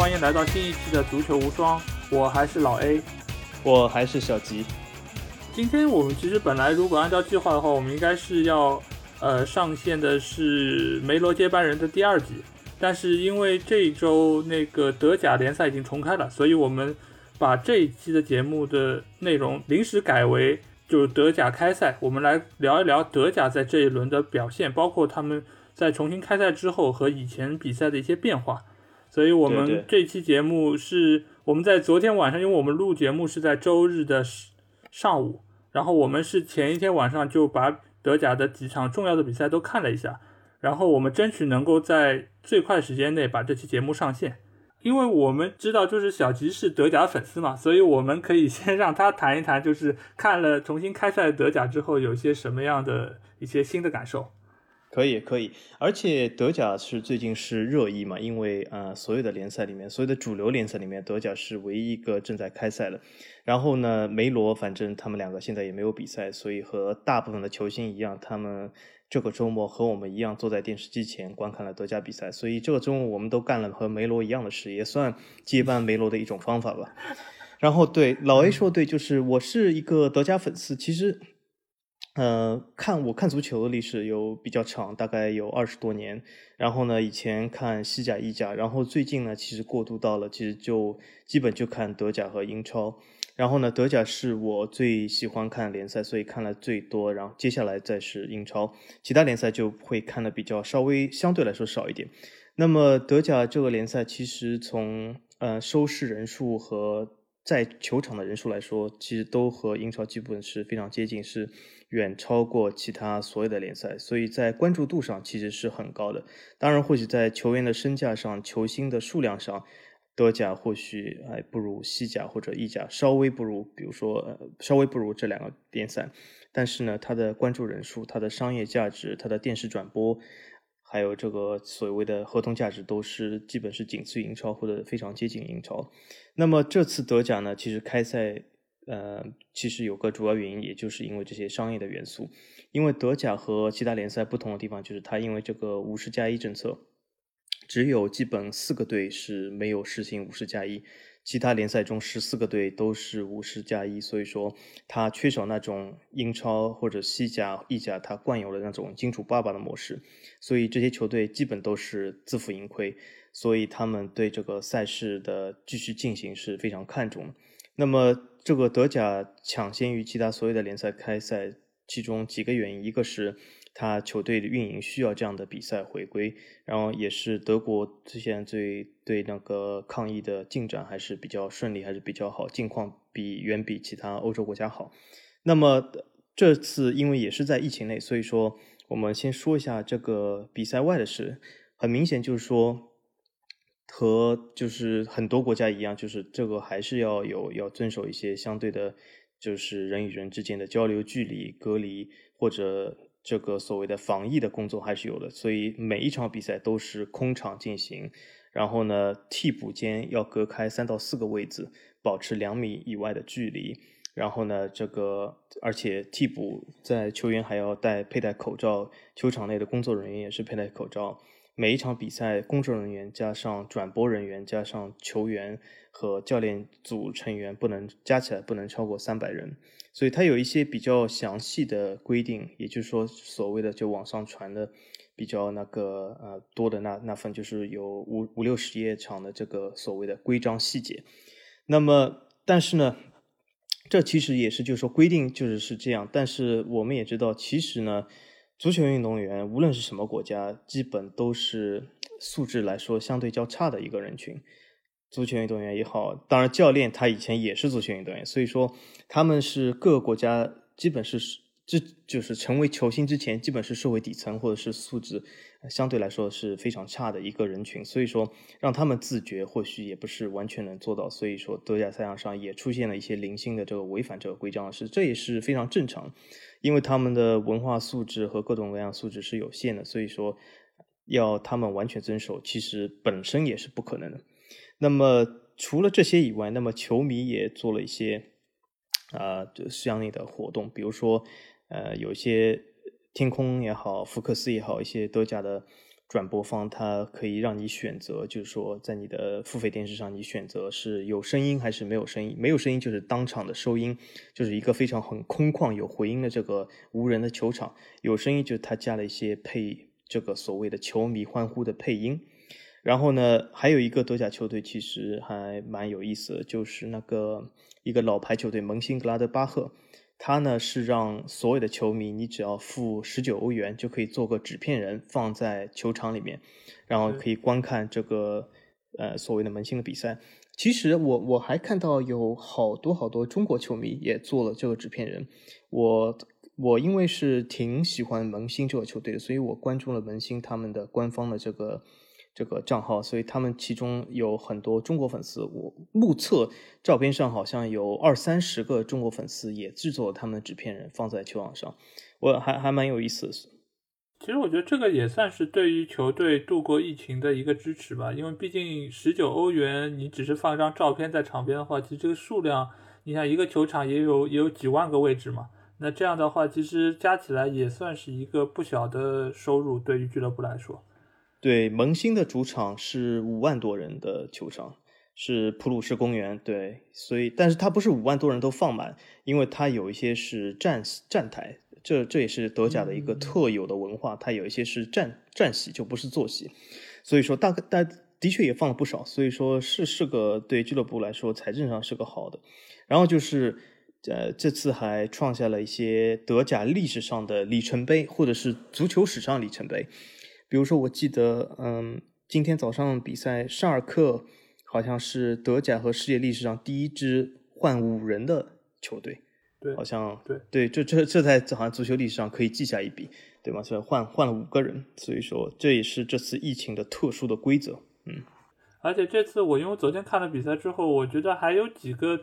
欢迎来到新一期的足球无双，我还是老 A，我还是小吉。今天我们其实本来如果按照计划的话，我们应该是要呃上线的是梅罗接班人的第二集，但是因为这一周那个德甲联赛已经重开了，所以我们把这一期的节目的内容临时改为就是德甲开赛，我们来聊一聊德甲在这一轮的表现，包括他们在重新开赛之后和以前比赛的一些变化。所以我们这期节目是我们在昨天晚上，因为我们录节目是在周日的上午，然后我们是前一天晚上就把德甲的几场重要的比赛都看了一下，然后我们争取能够在最快时间内把这期节目上线。因为我们知道，就是小吉是德甲粉丝嘛，所以我们可以先让他谈一谈，就是看了重新开赛的德甲之后，有些什么样的一些新的感受。可以，可以，而且德甲是最近是热议嘛，因为呃，所有的联赛里面，所有的主流联赛里面，德甲是唯一一个正在开赛的。然后呢，梅罗反正他们两个现在也没有比赛，所以和大部分的球星一样，他们这个周末和我们一样坐在电视机前观看了德甲比赛。所以这个周末我们都干了和梅罗一样的事，也算接班梅罗的一种方法吧。然后对老 A 说对，就是我是一个德甲粉丝，其实。呃，看我看足球的历史有比较长，大概有二十多年。然后呢，以前看西甲、意甲，然后最近呢，其实过渡到了，其实就基本就看德甲和英超。然后呢，德甲是我最喜欢看联赛，所以看了最多。然后接下来再是英超，其他联赛就会看的比较稍微相对来说少一点。那么德甲这个联赛，其实从呃收视人数和在球场的人数来说，其实都和英超基本是非常接近，是。远超过其他所有的联赛，所以在关注度上其实是很高的。当然，或许在球员的身价上、球星的数量上，德甲或许还不如西甲或者意甲，稍微不如，比如说稍微不如这两个联赛。但是呢，它的关注人数、它的商业价值、它的电视转播，还有这个所谓的合同价值，都是基本是仅次于英超或者非常接近英超。那么这次德甲呢，其实开赛。呃，其实有个主要原因，也就是因为这些商业的元素。因为德甲和其他联赛不同的地方，就是它因为这个五十加一政策，只有基本四个队是没有实行五十加一，其他联赛中十四个队都是五十加一，所以说它缺少那种英超或者西甲、意甲它惯有的那种金主爸爸的模式，所以这些球队基本都是自负盈亏，所以他们对这个赛事的继续进行是非常看重。那么。这个德甲抢先于其他所有的联赛开赛，其中几个原因，一个是他球队的运营需要这样的比赛回归，然后也是德国之前最对那个抗疫的进展还是比较顺利，还是比较好，境况比远比其他欧洲国家好。那么这次因为也是在疫情内，所以说我们先说一下这个比赛外的事，很明显就是说。和就是很多国家一样，就是这个还是要有要遵守一些相对的，就是人与人之间的交流距离隔离或者这个所谓的防疫的工作还是有的。所以每一场比赛都是空场进行，然后呢替补间要隔开三到四个位置，保持两米以外的距离。然后呢这个而且替补在球员还要戴佩戴口罩，球场内的工作人员也是佩戴口罩。每一场比赛，工作人员加上转播人员加上球员和教练组成员不能加起来不能超过三百人，所以它有一些比较详细的规定，也就是说，所谓的就网上传的比较那个呃多的那那份，就是有五五六十页长的这个所谓的规章细节。那么，但是呢，这其实也是就是说规定就是是这样，但是我们也知道，其实呢。足球运动员无论是什么国家，基本都是素质来说相对较差的一个人群。足球运动员也好，当然教练他以前也是足球运动员，所以说他们是各个国家基本是这就是成为球星之前，基本是社会底层或者是素质相对来说是非常差的一个人群。所以说让他们自觉，或许也不是完全能做到。所以说德甲赛场上也出现了一些零星的这个违反这个规章的事，这也是非常正常。因为他们的文化素质和各种各样素质是有限的，所以说要他们完全遵守，其实本身也是不可能的。那么除了这些以外，那么球迷也做了一些啊，就相应的活动，比如说呃，有一些天空也好，福克斯也好，一些德甲的转播方它可以让你选择，就是说在你的付费电视上，你选择是有声音还是没有声音。没有声音就是当场的收音，就是一个非常很空旷有回音的这个无人的球场。有声音就是它加了一些配这个所谓的球迷欢呼的配音。然后呢，还有一个德甲球队其实还蛮有意思的，就是那个一个老牌球队蒙辛格拉德巴赫。它呢是让所有的球迷，你只要付十九欧元就可以做个纸片人放在球场里面，然后可以观看这个呃所谓的门兴的比赛。其实我我还看到有好多好多中国球迷也做了这个纸片人。我我因为是挺喜欢门兴这个球队的，所以我关注了门兴他们的官方的这个。这个账号，所以他们其中有很多中国粉丝。我目测照片上好像有二三十个中国粉丝也制作了他们的纸片人放在球网上，我还还蛮有意思的。其实我觉得这个也算是对于球队度过疫情的一个支持吧，因为毕竟十九欧元，你只是放一张照片在场边的话，其实这个数量，你像一个球场也有也有几万个位置嘛，那这样的话，其实加起来也算是一个不小的收入，对于俱乐部来说。对，萌新的主场是五万多人的球场，是普鲁士公园。对，所以，但是它不是五万多人都放满，因为它有一些是站站台，这这也是德甲的一个特有的文化，它有一些是站站席，就不是坐席。所以说，大概但的确也放了不少，所以说是是个对俱乐部来说财政上是个好的。然后就是，呃，这次还创下了一些德甲历史上的里程碑，或者是足球史上里程碑。比如说，我记得，嗯，今天早上比赛，沙尔克好像是德甲和世界历史上第一支换五人的球队，对，好像对对，这这这在好像足球历史上可以记下一笔，对吗？所以换换了五个人，所以说这也是这次疫情的特殊的规则，嗯。而且这次我因为昨天看了比赛之后，我觉得还有几个，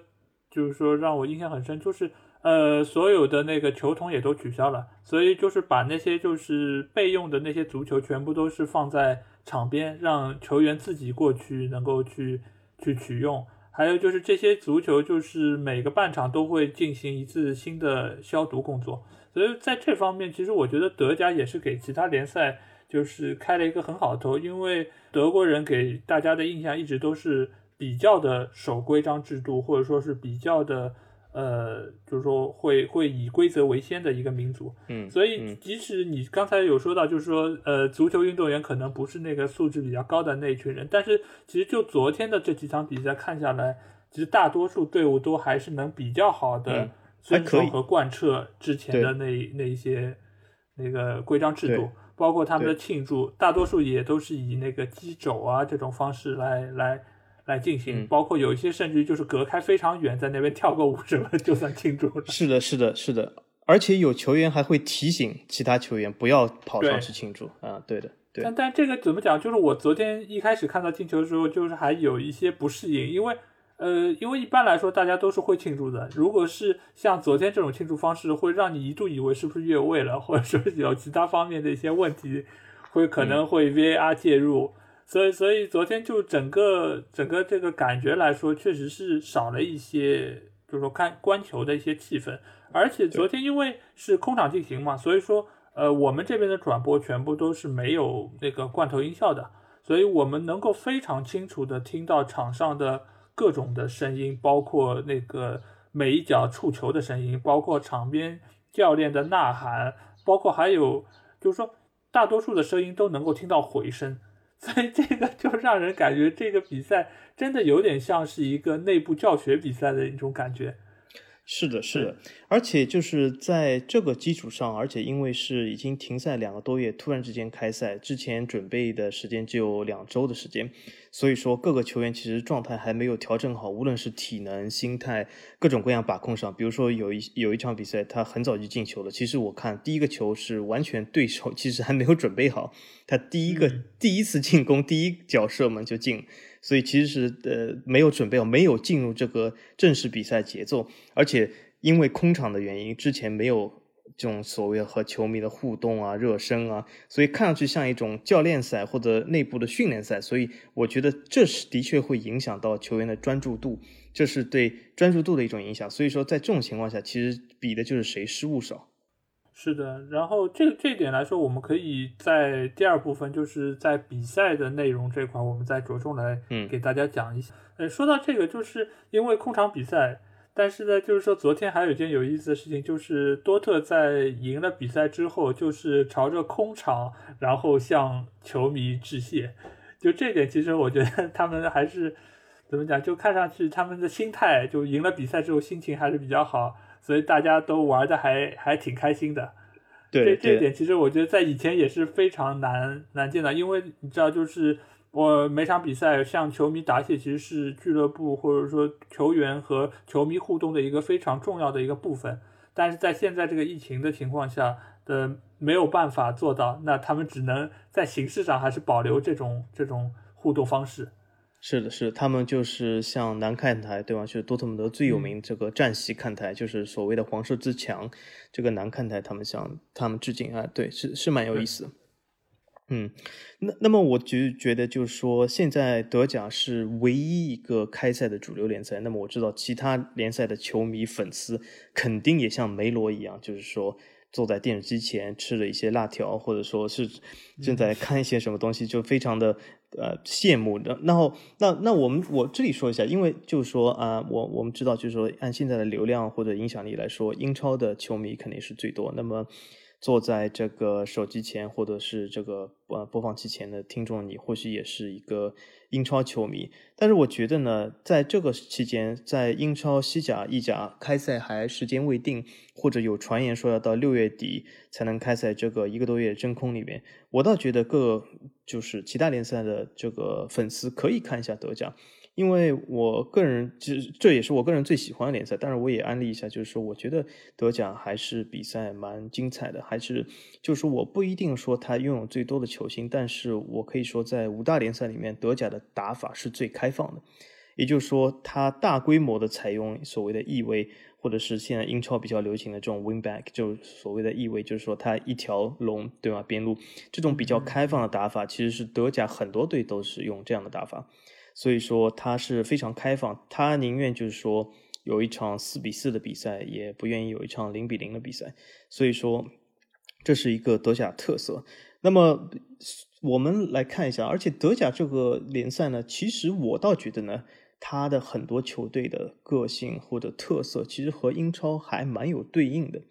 就是说让我印象很深，就是。呃，所有的那个球童也都取消了，所以就是把那些就是备用的那些足球全部都是放在场边，让球员自己过去能够去去取用。还有就是这些足球就是每个半场都会进行一次新的消毒工作，所以在这方面，其实我觉得德甲也是给其他联赛就是开了一个很好的头，因为德国人给大家的印象一直都是比较的守规章制度，或者说是比较的。呃，就是说会会以规则为先的一个民族，嗯，所以即使你刚才有说到，就是说，呃，足球运动员可能不是那个素质比较高的那一群人，但是其实就昨天的这几场比赛看下来，其实大多数队伍都还是能比较好的遵守和贯彻之前的那那一些那个规章制度，包括他们的庆祝，大多数也都是以那个击肘啊这种方式来来。来进行，包括有一些甚至于就是隔开非常远，在那边跳个舞什么，就算庆祝了。是的，是的，是的，而且有球员还会提醒其他球员不要跑上去庆祝啊。对的，对。但但这个怎么讲？就是我昨天一开始看到进球的时候，就是还有一些不适应，因为呃，因为一般来说大家都是会庆祝的。如果是像昨天这种庆祝方式，会让你一度以为是不是越位了，或者说有其他方面的一些问题，会可能会 VAR 介入。所以，所以昨天就整个整个这个感觉来说，确实是少了一些，就是说看观球的一些气氛。而且昨天因为是空场进行嘛，所以说，呃，我们这边的转播全部都是没有那个罐头音效的，所以我们能够非常清楚的听到场上的各种的声音，包括那个每一脚触球的声音，包括场边教练的呐喊，包括还有就是说大多数的声音都能够听到回声。所以这个就让人感觉这个比赛真的有点像是一个内部教学比赛的一种感觉。是的，是的，而且就是在这个基础上，而且因为是已经停赛两个多月，突然之间开赛，之前准备的时间只有两周的时间，所以说各个球员其实状态还没有调整好，无论是体能、心态各种各样把控上。比如说有一有一场比赛，他很早就进球了，其实我看第一个球是完全对手其实还没有准备好，他第一个第一次进攻第一脚射门就进。所以其实是呃没有准备，没有进入这个正式比赛节奏，而且因为空场的原因，之前没有这种所谓和球迷的互动啊、热身啊，所以看上去像一种教练赛或者内部的训练赛。所以我觉得这是的确会影响到球员的专注度，这是对专注度的一种影响。所以说在这种情况下，其实比的就是谁失误少。是的，然后这这一点来说，我们可以在第二部分，就是在比赛的内容这块，我们再着重来给大家讲一下。呃，说到这个，就是因为空场比赛，但是呢，就是说昨天还有一件有意思的事情，就是多特在赢了比赛之后，就是朝着空场，然后向球迷致谢。就这点，其实我觉得他们还是怎么讲，就看上去他们的心态，就赢了比赛之后心情还是比较好。所以大家都玩的还还挺开心的，对这一点其实我觉得在以前也是非常难难见的，因为你知道，就是我每场比赛向球迷答谢，其实是俱乐部或者说球员和球迷互动的一个非常重要的一个部分。但是在现在这个疫情的情况下的没有办法做到，那他们只能在形式上还是保留这种这种互动方式。是的，是他们就是像南看台，对吧？就是多特蒙德最有名这个战席看台，就是所谓的黄色之墙，这个南看台，他们向他们致敬啊，对，是是蛮有意思。嗯，那那么我就觉得就是说，现在德甲是唯一一个开赛的主流联赛。那么我知道其他联赛的球迷粉丝肯定也像梅罗一样，就是说。坐在电视机前吃了一些辣条，或者说是正在看一些什么东西，就非常的呃羡慕的。然后那那我们我这里说一下，因为就是说啊，我我们知道就是说按现在的流量或者影响力来说，英超的球迷肯定是最多。那么。坐在这个手机前或者是这个呃播放器前的听众，你或许也是一个英超球迷。但是我觉得呢，在这个期间，在英超、西甲、意甲开赛还时间未定，或者有传言说要到六月底才能开赛，这个一个多月真空里面，我倒觉得各就是其他联赛的这个粉丝可以看一下德甲。因为我个人其实这也是我个人最喜欢的联赛，但是我也安利一下，就是说我觉得德甲还是比赛蛮精彩的，还是就是我不一定说他拥有最多的球星，但是我可以说在五大联赛里面，德甲的打法是最开放的，也就是说它大规模的采用所谓的翼位，或者是现在英超比较流行的这种 wing back，就所谓的翼位，就是说它一条龙对吧？边路这种比较开放的打法，其实是德甲很多队都是用这样的打法。所以说他是非常开放，他宁愿就是说有一场四比四的比赛，也不愿意有一场零比零的比赛。所以说这是一个德甲特色。那么我们来看一下，而且德甲这个联赛呢，其实我倒觉得呢，它的很多球队的个性或者特色，其实和英超还蛮有对应的。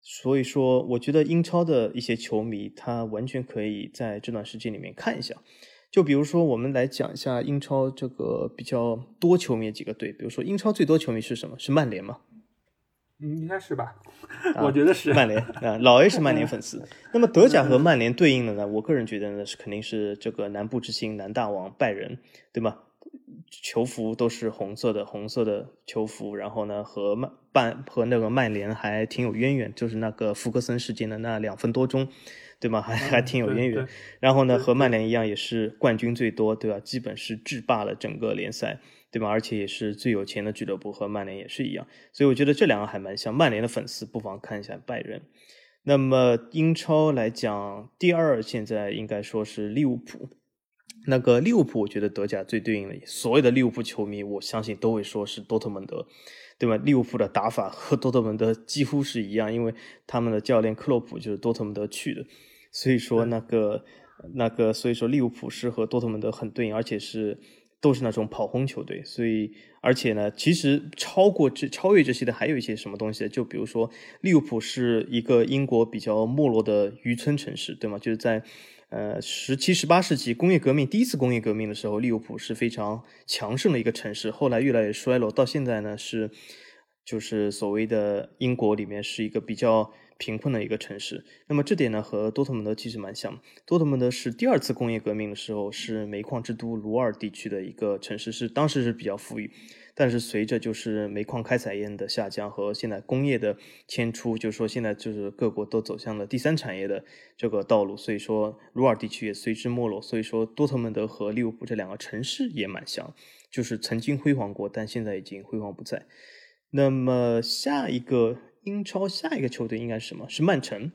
所以说，我觉得英超的一些球迷，他完全可以在这段时间里面看一下。就比如说，我们来讲一下英超这个比较多球迷的几个队。比如说，英超最多球迷是什么？是曼联吗？嗯，应该是吧。我觉得是曼联啊，老 A 是曼联粉丝。那么德甲和曼联对应的呢？我个人觉得呢，是肯定是这个南部之星南大王拜仁，对吗？球服都是红色的，红色的球服。然后呢，和曼曼和那个曼联还挺有渊源，就是那个福格森事件的那两分多钟。对吗？还还挺有渊源。然后呢，和曼联一样，也是冠军最多，对吧？基本是制霸了整个联赛，对吧？而且也是最有钱的俱乐部，和曼联也是一样。所以我觉得这两个还蛮像。曼联的粉丝不妨看一下拜仁。那么英超来讲，第二现在应该说是利物浦。那个利物浦，我觉得德甲最对应的，所有的利物浦球迷，我相信都会说是多特蒙德。对吧？利物浦的打法和多特蒙德几乎是一样，因为他们的教练克洛普就是多特蒙德去的，所以说那个那个，所以说利物浦是和多特蒙德很对应，而且是都是那种跑轰球队。所以，而且呢，其实超过这超越这些的还有一些什么东西？就比如说利物浦是一个英国比较没落的渔村城市，对吗？就是在。呃，十七、十八世纪工业革命第一次工业革命的时候，利物浦是非常强盛的一个城市。后来越来越衰落，到现在呢是，就是所谓的英国里面是一个比较贫困的一个城市。那么这点呢和多特蒙德其实蛮像。多特蒙德是第二次工业革命的时候是煤矿之都鲁尔地区的一个城市，是当时是比较富裕。但是随着就是煤矿开采业的下降和现在工业的迁出，就是说现在就是各国都走向了第三产业的这个道路，所以说鲁尔地区也随之没落。所以说多特蒙德和利物浦这两个城市也蛮像，就是曾经辉煌过，但现在已经辉煌不再。那么下一个英超下一个球队应该是什么？是曼城，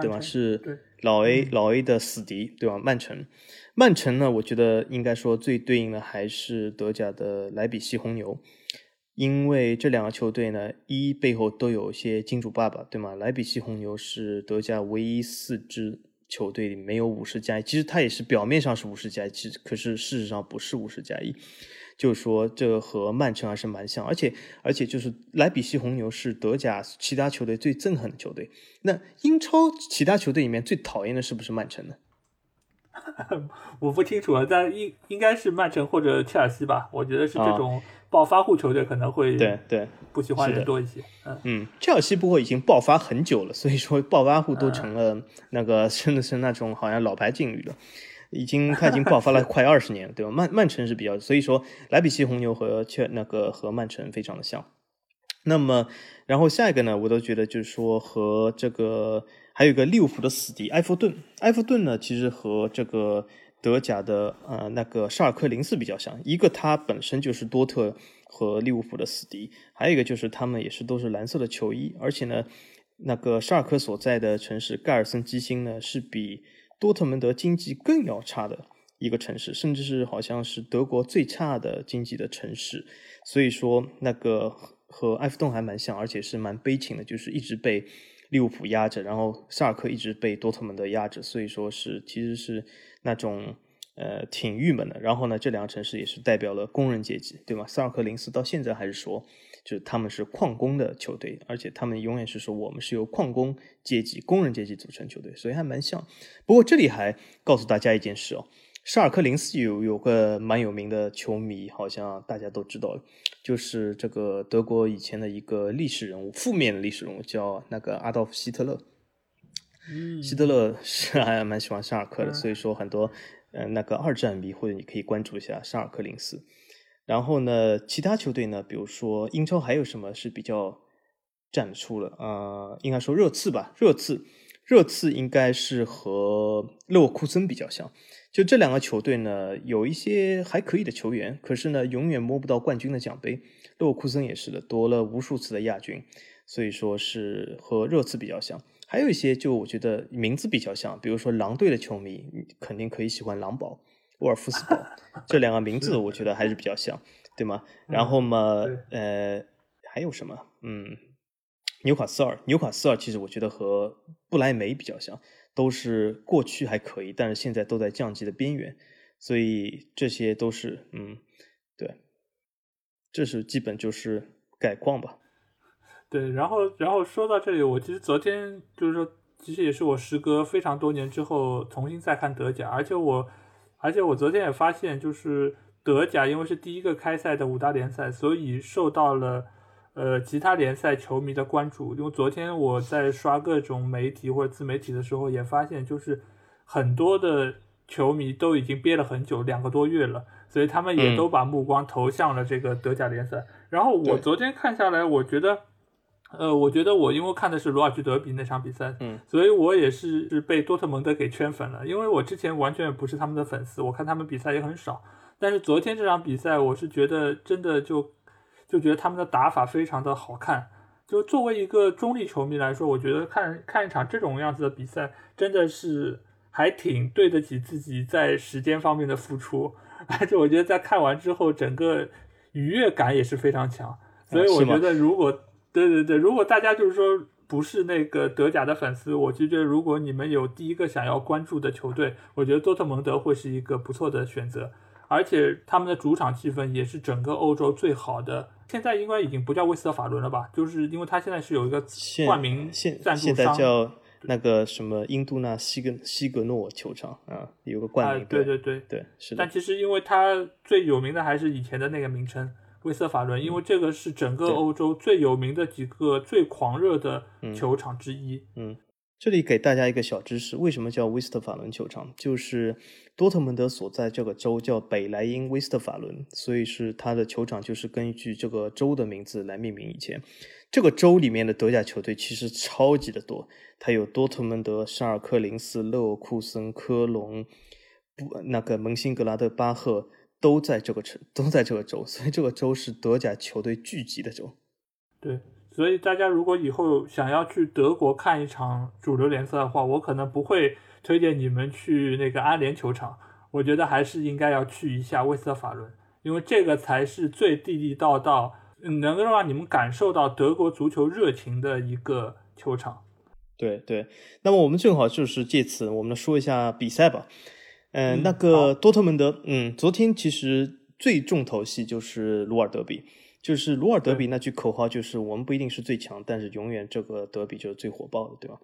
对吧？是老 A 老 A 的死敌，对吧？曼城。曼城呢，我觉得应该说最对应的还是德甲的莱比锡红牛。因为这两个球队呢，一背后都有一些金主爸爸，对吗？莱比锡红牛是德甲唯一四支球队里没有五十加一，其实它也是表面上是五十加一，其实可是事实上不是五十加一。就是说，这和曼城还是蛮像，而且而且就是莱比锡红牛是德甲其他球队最憎恨的球队。那英超其他球队里面最讨厌的是不是曼城呢？我不清楚啊，但应应该是曼城或者切尔西吧。我觉得是这种暴发户球队可能会对对不喜欢人多一些。嗯嗯，切尔西不过已经爆发很久了，所以说暴发户都成了那个 真的是那种好像老牌劲旅了。已经他已经爆发了快二十年，对吧？曼曼城是比较，所以说莱比锡红牛和切那个和曼城非常的像。那么，然后下一个呢，我都觉得就是说和这个还有一个利物浦的死敌埃弗顿。埃弗顿呢，其实和这个德甲的呃那个沙尔克零四比较像，一个它本身就是多特和利物浦的死敌，还有一个就是他们也是都是蓝色的球衣，而且呢，那个沙尔克所在的城市盖尔森基兴呢是比。多特蒙德经济更要差的一个城市，甚至是好像是德国最差的经济的城市，所以说那个和埃弗顿还蛮像，而且是蛮悲情的，就是一直被利物浦压着，然后萨尔克一直被多特蒙德压着，所以说是其实是那种呃挺郁闷的。然后呢，这两个城市也是代表了工人阶级，对吗？萨尔克林斯到现在还是说。就是他们是矿工的球队，而且他们永远是说我们是由矿工阶级、工人阶级组成球队，所以还蛮像。不过这里还告诉大家一件事哦，沙尔克零四有有个蛮有名的球迷，好像大家都知道，就是这个德国以前的一个历史人物，负面的历史人物叫那个阿道夫希特勒。嗯，希特勒是还蛮喜欢沙尔克的，所以说很多呃那个二战迷或者你可以关注一下沙尔克零四。然后呢，其他球队呢，比如说英超还有什么是比较站得出了？呃，应该说热刺吧，热刺，热刺应该是和勒沃库森比较像。就这两个球队呢，有一些还可以的球员，可是呢，永远摸不到冠军的奖杯。勒沃库森也是的，夺了无数次的亚军，所以说是和热刺比较像。还有一些就我觉得名字比较像，比如说狼队的球迷肯定可以喜欢狼堡。沃尔夫斯堡 这两个名字我觉得还是比较像，对吗？然后嘛，呃，还有什么？嗯，纽卡斯尔，纽卡斯尔其实我觉得和不莱梅比较像，都是过去还可以，但是现在都在降级的边缘，所以这些都是，嗯，对，这是基本就是概况吧。对，然后，然后说到这里，我其实昨天就是说，其实也是我时隔非常多年之后重新再看德甲，而且我。而且我昨天也发现，就是德甲，因为是第一个开赛的五大联赛，所以受到了呃其他联赛球迷的关注。因为昨天我在刷各种媒体或者自媒体的时候，也发现就是很多的球迷都已经憋了很久，两个多月了，所以他们也都把目光投向了这个德甲联赛。然后我昨天看下来，我觉得。呃，我觉得我因为看的是罗尔区德比那场比赛，嗯，所以我也是是被多特蒙德给圈粉了。因为我之前完全不是他们的粉丝，我看他们比赛也很少。但是昨天这场比赛，我是觉得真的就就觉得他们的打法非常的好看。就作为一个中立球迷来说，我觉得看看一场这种样子的比赛，真的是还挺对得起自己在时间方面的付出。而且我觉得在看完之后，整个愉悦感也是非常强。所以我觉得如果。对对对，如果大家就是说不是那个德甲的粉丝，我就觉得如果你们有第一个想要关注的球队，我觉得多特蒙德会是一个不错的选择，而且他们的主场气氛也是整个欧洲最好的。现在应该已经不叫威斯特法伦了吧？就是因为他现在是有一个冠名赞助商，现在叫那个什么印度纳西格西格诺球场啊，有个冠名。对对对对，是的。但其实因为它最有名的还是以前的那个名称。威斯特法伦，因为这个是整个欧洲最有名的几个最狂热的球场之一。嗯，这里给大家一个小知识：为什么叫威斯特法伦球场？就是多特蒙德所在这个州叫北莱茵威斯特法伦，所以是它的球场就是根据这个州的名字来命名。以前这个州里面的德甲球队其实超级的多，它有多特蒙德、沙尔克零四、勒沃库森、科隆、不那个蒙辛格拉德巴赫。都在这个城，都在这个州，所以这个州是德甲球队聚集的州。对，所以大家如果以后想要去德国看一场主流联赛的话，我可能不会推荐你们去那个安联球场，我觉得还是应该要去一下威斯特法伦，因为这个才是最地地道道、能够让你们感受到德国足球热情的一个球场。对对，那么我们正好就是借此，我们说一下比赛吧。嗯，那个多特蒙德，嗯，昨天其实最重头戏就是鲁尔德比，就是鲁尔德比那句口号就是我们不一定是最强，但是永远这个德比就是最火爆的，对吧？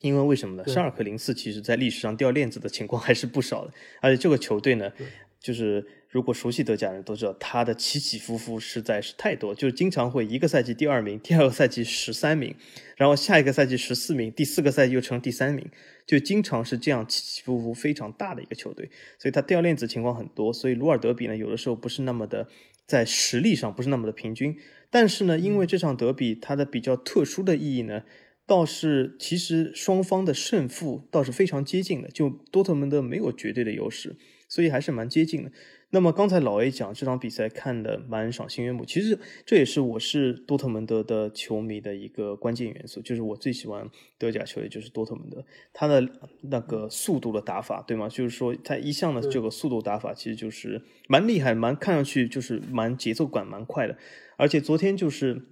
因为为什么呢？沙尔克零四其实在历史上掉链子的情况还是不少的，而且这个球队呢，就是如果熟悉德甲人都知道，他的起起伏伏实在是太多，就经常会一个赛季第二名，第二个赛季十三名，然后下一个赛季十四名，第四个赛季又成第三名，就经常是这样起起伏伏非常大的一个球队，所以他掉链子情况很多。所以鲁尔德比呢，有的时候不是那么的在实力上不是那么的平均，但是呢，因为这场德比它的比较特殊的意义呢。倒是，其实双方的胜负倒是非常接近的，就多特蒙德没有绝对的优势，所以还是蛮接近的。那么刚才老 A 讲这场比赛看的蛮赏心悦目，其实这也是我是多特蒙德的球迷的一个关键元素，就是我最喜欢德甲球队就是多特蒙德，他的那个速度的打法，对吗？就是说他一向的这个速度打法其实就是蛮厉害，蛮看上去就是蛮节奏感蛮快的，而且昨天就是。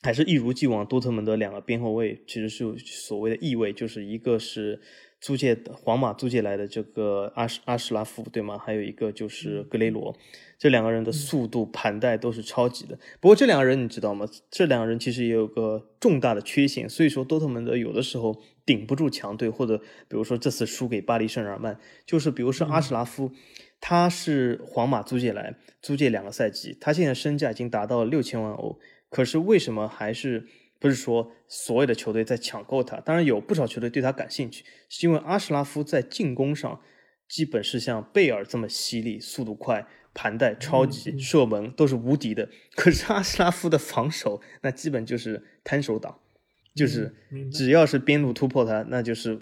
还是一如既往，多特蒙德两个边后卫其实是有所谓的意味，就是一个是租借皇马租借来的这个阿什阿什拉夫，对吗？还有一个就是格雷罗，这两个人的速度盘带都是超级的。不过这两个人你知道吗？这两个人其实也有个重大的缺陷，所以说多特蒙德有的时候顶不住强队，或者比如说这次输给巴黎圣日耳曼，就是比如说阿什拉夫，他是皇马租借来，租借两个赛季，他现在身价已经达到了六千万欧。可是为什么还是不是说所有的球队在抢购他？当然有不少球队对他感兴趣，是因为阿什拉夫在进攻上基本是像贝尔这么犀利、速度快、盘带超级、射门都是无敌的。可是阿什拉夫的防守那基本就是摊手党，就是只要是边路突破他，那就是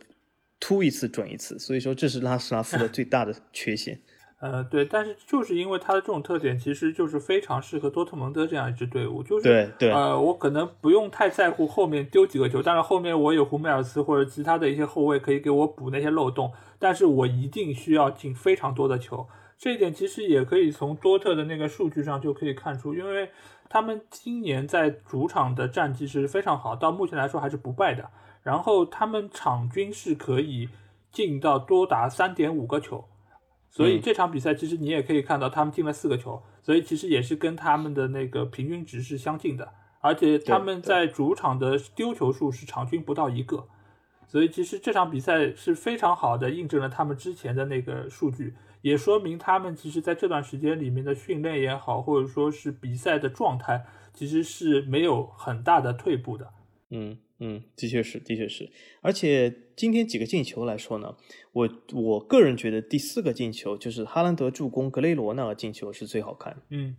突一次准一次。所以说这是阿什拉夫的最大的缺陷。呃，对，但是就是因为他的这种特点，其实就是非常适合多特蒙德这样一支队伍。就是对对，呃，我可能不用太在乎后面丢几个球，但是后面我有胡梅尔斯或者其他的一些后卫可以给我补那些漏洞，但是我一定需要进非常多的球。这一点其实也可以从多特的那个数据上就可以看出，因为他们今年在主场的战绩是非常好，到目前来说还是不败的。然后他们场均是可以进到多达三点五个球。所以这场比赛其实你也可以看到，他们进了四个球，所以其实也是跟他们的那个平均值是相近的，而且他们在主场的丢球数是场均不到一个，所以其实这场比赛是非常好的印证了他们之前的那个数据，也说明他们其实在这段时间里面的训练也好，或者说是比赛的状态，其实是没有很大的退步的。嗯。嗯，的确是，的确是，而且今天几个进球来说呢，我我个人觉得第四个进球就是哈兰德助攻格雷罗那个进球是最好看。嗯，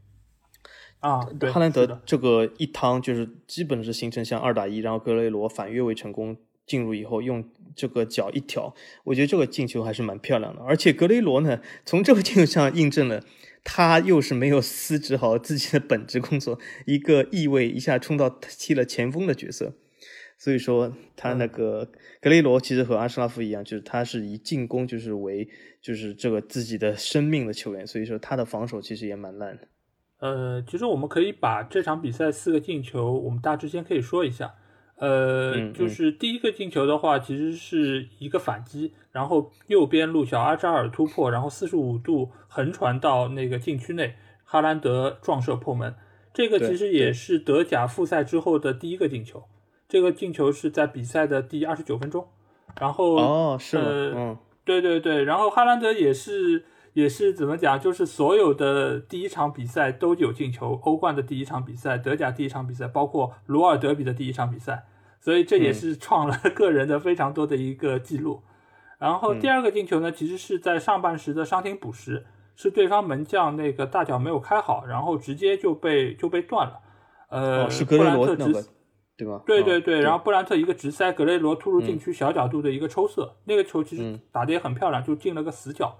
啊，对，哈兰德这个一趟就是基本是形成像二打一，然后格雷罗反越位成功进入以后，用这个脚一挑，我觉得这个进球还是蛮漂亮的。而且格雷罗呢，从这个进球上印证了他又是没有司职好自己的本职工作，一个翼位一下冲到踢了前锋的角色。所以说，他那个格雷罗其实和阿什拉夫一样，就是他是以进攻就是为就是这个自己的生命的球员，所以说他的防守其实也蛮烂的。呃，其实我们可以把这场比赛四个进球，我们大致先可以说一下。呃，就是第一个进球的话，其实是一个反击，然后右边路小阿扎尔突破，然后四十五度横传到那个禁区内，哈兰德撞射破门。这个其实也是德甲复赛之后的第一个进球。这个进球是在比赛的第二十九分钟，然后哦是嗯，对对对，然后哈兰德也是也是怎么讲，就是所有的第一场比赛都有进球，欧冠的第一场比赛，德甲第一场比赛，包括罗尔德比的第一场比赛，所以这也是创了个人的非常多的一个记录。然后第二个进球呢，其实是在上半时的伤停补时，是对方门将那个大脚没有开好，然后直接就被就被断了。呃，是格雷罗那个。对吧？对对对，然后布兰特一个直塞，格雷罗突入禁区小角度的一个抽射，那个球其实打得也很漂亮，就进了个死角。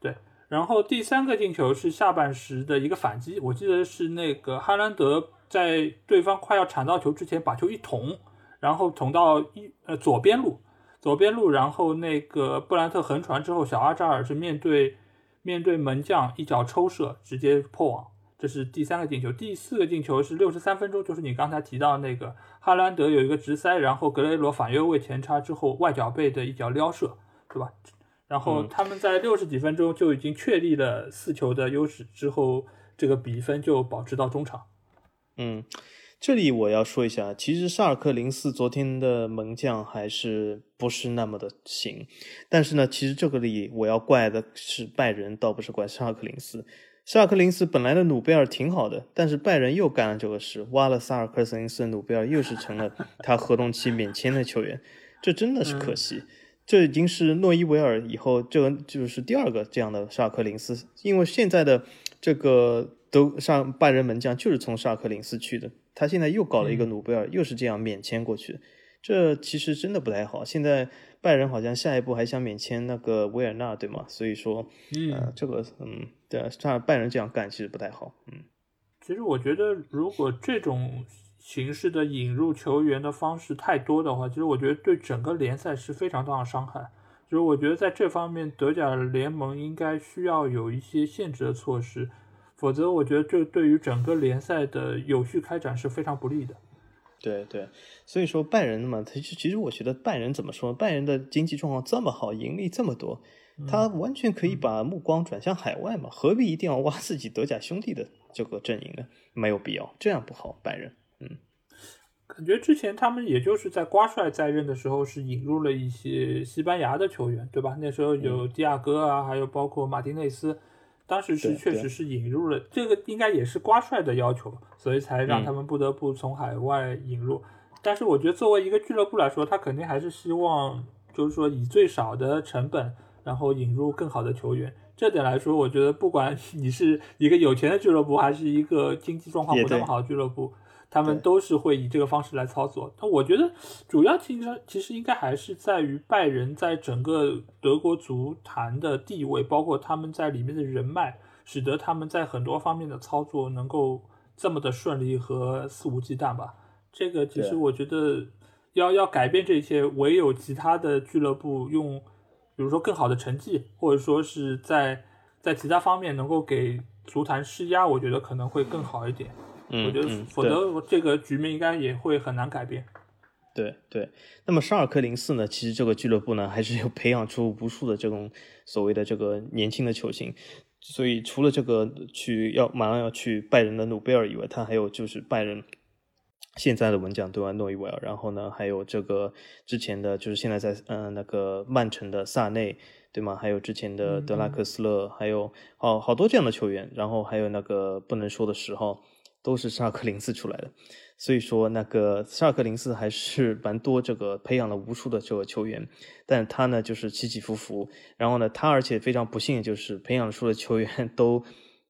对，然后第三个进球是下半时的一个反击，我记得是那个哈兰德在对方快要铲到球之前把球一捅，然后捅到一呃左边路，左边路，然后那个布兰特横传之后，小阿扎尔是面对面对门将一脚抽射直接破网。这是第三个进球。第四个进球是六十三分钟，就是你刚才提到那个哈兰德有一个直塞，然后格雷罗反越位前插之后外脚背的一脚撩射，对吧？然后他们在六十几分钟就已经确立了四球的优势，之后这个比分就保持到中场。嗯。这里我要说一下，其实沙尔克零四昨天的门将还是不是那么的行，但是呢，其实这个里我要怪的是拜仁，倒不是怪沙尔克零四。沙尔克林斯本来的努贝尔挺好的，但是拜仁又干了这个事，挖了萨尔克零四的努贝尔，又是成了 他合同期免签的球员，这真的是可惜。这已经是诺伊维尔以后，这个就是第二个这样的沙尔克林斯，因为现在的这个都上拜仁门将就是从沙尔克林斯去的。他现在又搞了一个努贝尔，又是这样免签过去，这其实真的不太好。现在拜仁好像下一步还想免签那个维尔纳，对吗？所以说，嗯，这个，嗯，对，像拜仁这样干其实不太好。嗯，其实我觉得，如果这种形式的引入球员的方式太多的话，其实我觉得对整个联赛是非常大的伤害。就是我觉得在这方面，德甲联盟应该需要有一些限制的措施。否则，我觉得这对于整个联赛的有序开展是非常不利的。对对，所以说拜仁嘛，其实其实我觉得拜仁怎么说？拜仁的经济状况这么好，盈利这么多，他完全可以把目光转向海外嘛，何必一定要挖自己德甲兄弟的这个阵营呢？没有必要，这样不好。拜仁，嗯，感觉之前他们也就是在瓜帅在任的时候是引入了一些西班牙的球员，对吧？那时候有迪亚哥啊，还有包括马丁内斯。当时是确实是引入了这个，应该也是瓜帅的要求，所以才让他们不得不从海外引入。但是我觉得作为一个俱乐部来说，他肯定还是希望就是说以最少的成本，然后引入更好的球员。这点来说，我觉得不管 你是一个有钱的俱乐部，还是一个经济状况不那么好的俱乐部。他们都是会以这个方式来操作，那我觉得主要其实其实应该还是在于拜仁在整个德国足坛的地位，包括他们在里面的人脉，使得他们在很多方面的操作能够这么的顺利和肆无忌惮吧。这个其实我觉得要要改变这一切，唯有其他的俱乐部用，比如说更好的成绩，或者说是在在其他方面能够给足坛施压，我觉得可能会更好一点。嗯我觉得，否则这个局面应该也会很难改变。对对，那么沙尔克零四呢？其实这个俱乐部呢，还是有培养出无数的这种所谓的这个年轻的球星。所以除了这个去要马上要去拜仁的努贝尔以外，他还有就是拜仁现在的门将对吧？诺伊维尔，然后呢还有这个之前的就是现在在嗯那个曼城的萨内对吗？还有之前的德拉克斯勒，还有好好多这样的球员，然后还有那个不能说的时候。都是沙克林斯出来的，所以说那个沙克林斯还是蛮多这个培养了无数的这个球员，但他呢就是起起伏伏，然后呢他而且非常不幸就是培养出的球员 都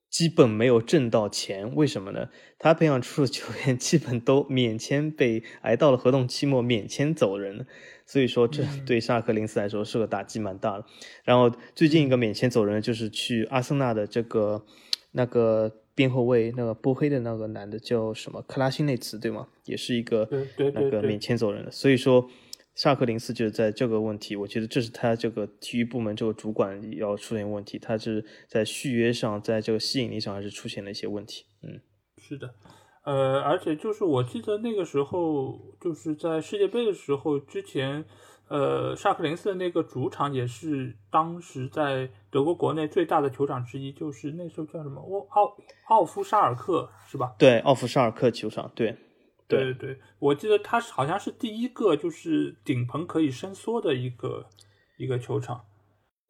基本没有挣到钱，为什么呢？他培养出的球员基本都免签被挨到了合同期末免签走人，所以说这对沙尔克林斯来说是个打击蛮大的。然后最近一个免签走人就是去阿森纳的这个那个。边后卫那个波黑的那个男的叫什么克拉辛内茨对吗？也是一个那个免签走人的。所以说，萨克林斯就是在这个问题，我觉得这是他这个体育部门这个主管要出现问题，他是在续约上，在这个吸引力上还是出现了一些问题。嗯，是的，呃，而且就是我记得那个时候就是在世界杯的时候之前。呃，沙克林斯的那个主场也是当时在德国国内最大的球场之一，就是那时候叫什么？奥奥奥夫沙尔克是吧？对，奥夫沙尔克球场，对，对对对，我记得它是好像是第一个就是顶棚可以伸缩的一个一个球场。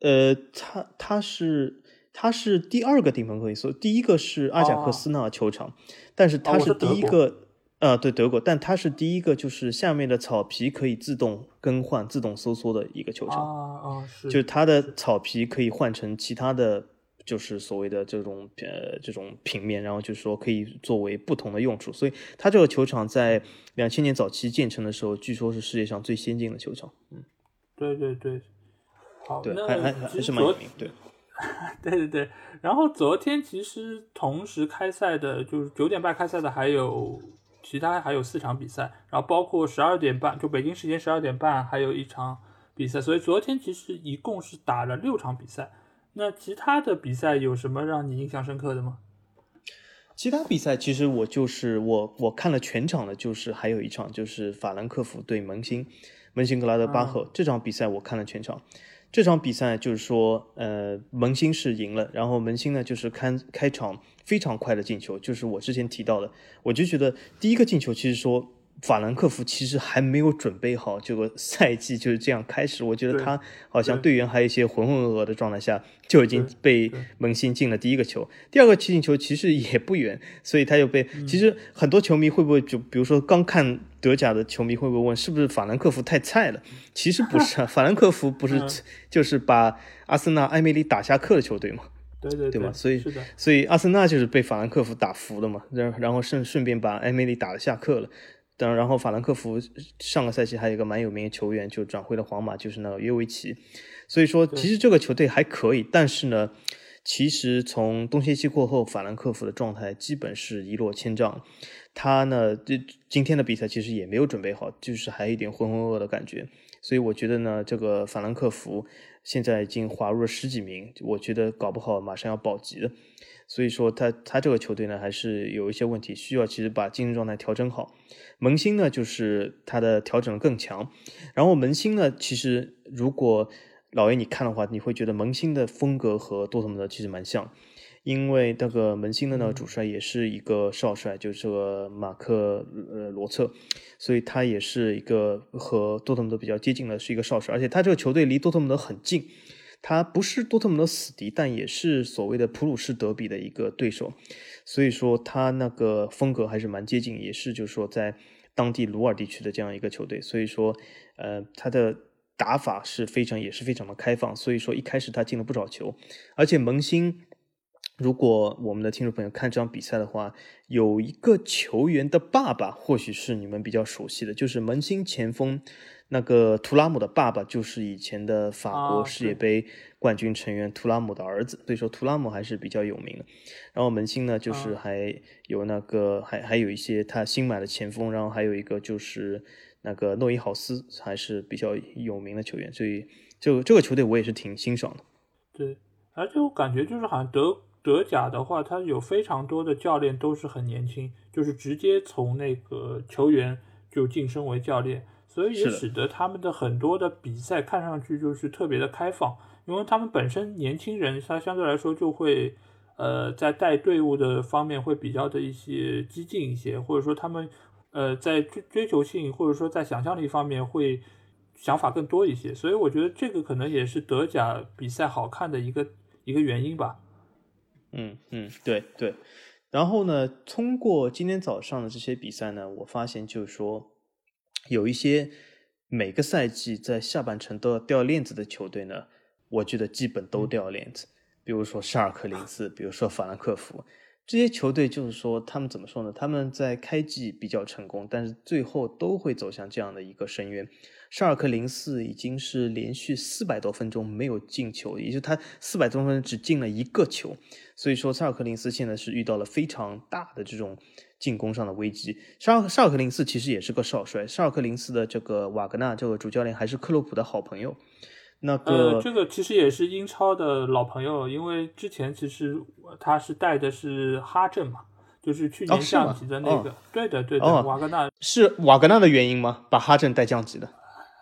呃，它它是它是第二个顶棚可以缩，第一个是阿贾克斯那球场，但是它是第一个。啊，对德国，但它是第一个，就是下面的草皮可以自动更换、自动收缩的一个球场。啊啊，是，就是它的草皮可以换成其他的就是所谓的这种呃这种平面，然后就是说可以作为不同的用处。所以它这个球场在两千年早期建成的时候，据说是世界上最先进的球场。嗯，对对对，好，对，还还还是蛮有名。对，对对对。然后昨天其实同时开赛的，就是九点半开赛的还有。其他还有四场比赛，然后包括十二点半，就北京时间十二点半还有一场比赛，所以昨天其实一共是打了六场比赛。那其他的比赛有什么让你印象深刻的吗？其他比赛其实我就是我我看了全场的，就是还有一场就是法兰克福对门兴，门兴格拉德巴赫这场比赛我看了全场。这场比赛就是说，呃，门兴是赢了，然后门兴呢就是开开场非常快的进球，就是我之前提到的，我就觉得第一个进球其实说。法兰克福其实还没有准备好这个赛季就是这样开始，我觉得他好像队员还有一些浑浑噩噩的状态下，就已经被门兴进了第一个球，第二个进球其实也不远，所以他又被。其实很多球迷会不会就比如说刚看德甲的球迷会不会问，是不是法兰克福太菜了？其实不是，啊法兰克福不是 就是把阿森纳、埃梅里打下课的球队嘛？对对对嘛？所以所以阿森纳就是被法兰克福打服了嘛？然然后顺顺便把埃梅里打了下课了。当然，然后法兰克福上个赛季还有一个蛮有名的球员就转会了皇马，就是那个约维奇。所以说，其实这个球队还可以，但是呢，其实从冬歇期过后，法兰克福的状态基本是一落千丈。他呢，这今天的比赛其实也没有准备好，就是还有一点浑浑噩噩的感觉。所以我觉得呢，这个法兰克福现在已经滑入了十几名，我觉得搞不好马上要保级了。所以说，他他这个球队呢，还是有一些问题，需要其实把精神状态调整好。门兴呢，就是他的调整更强。然后门兴呢，其实如果老爷你看的话，你会觉得门兴的风格和多特蒙德其实蛮像，因为那个门兴的呢主帅也是一个少帅，就是个马克呃罗策，所以他也是一个和多特蒙德比较接近的，是一个少帅，而且他这个球队离多特蒙德很近。他不是多特蒙德死敌，但也是所谓的普鲁士德比的一个对手，所以说他那个风格还是蛮接近，也是就是说在当地鲁尔地区的这样一个球队，所以说呃他的打法是非常也是非常的开放，所以说一开始他进了不少球，而且萌新，如果我们的听众朋友看这场比赛的话，有一个球员的爸爸或许是你们比较熟悉的，就是萌新前锋。那个图拉姆的爸爸就是以前的法国世界杯冠军成员图拉姆的儿子，所以说图拉姆还是比较有名的。然后门兴呢，就是还有那个还还有一些他新买的前锋，然后还有一个就是那个诺伊豪斯还是比较有名的球员，所以就这个球队我也是挺欣赏的。对，而且我感觉就是好像德德甲的话，他有非常多的教练都是很年轻，就是直接从那个球员就晋升为教练。所以也使得他们的很多的比赛看上去就是特别的开放，因为他们本身年轻人，他相对来说就会，呃，在带队伍的方面会比较的一些激进一些，或者说他们，呃，在追追求性或者说在想象力方面会想法更多一些，所以我觉得这个可能也是德甲比赛好看的一个一个原因吧。嗯嗯，对对。然后呢，通过今天早上的这些比赛呢，我发现就是说。有一些每个赛季在下半程都要掉链子的球队呢，我觉得基本都掉链子。比如说沙尔克零四，比如说法兰克福，这些球队就是说他们怎么说呢？他们在开季比较成功，但是最后都会走向这样的一个深渊。沙尔克零四已经是连续四百多分钟没有进球，也就他四百多分钟只进了一个球，所以说沙尔克零四现在是遇到了非常大的这种。进攻上的危机，沙沙尔克零四其实也是个少帅。沙尔克零四的这个瓦格纳这个主教练还是克洛普的好朋友。那个这个其实也是英超的老朋友，因为之前其实他是带的是哈镇嘛，就是去年降级的那个。对的，对的。瓦格纳是瓦格纳的原因吗？把哈镇带降级的？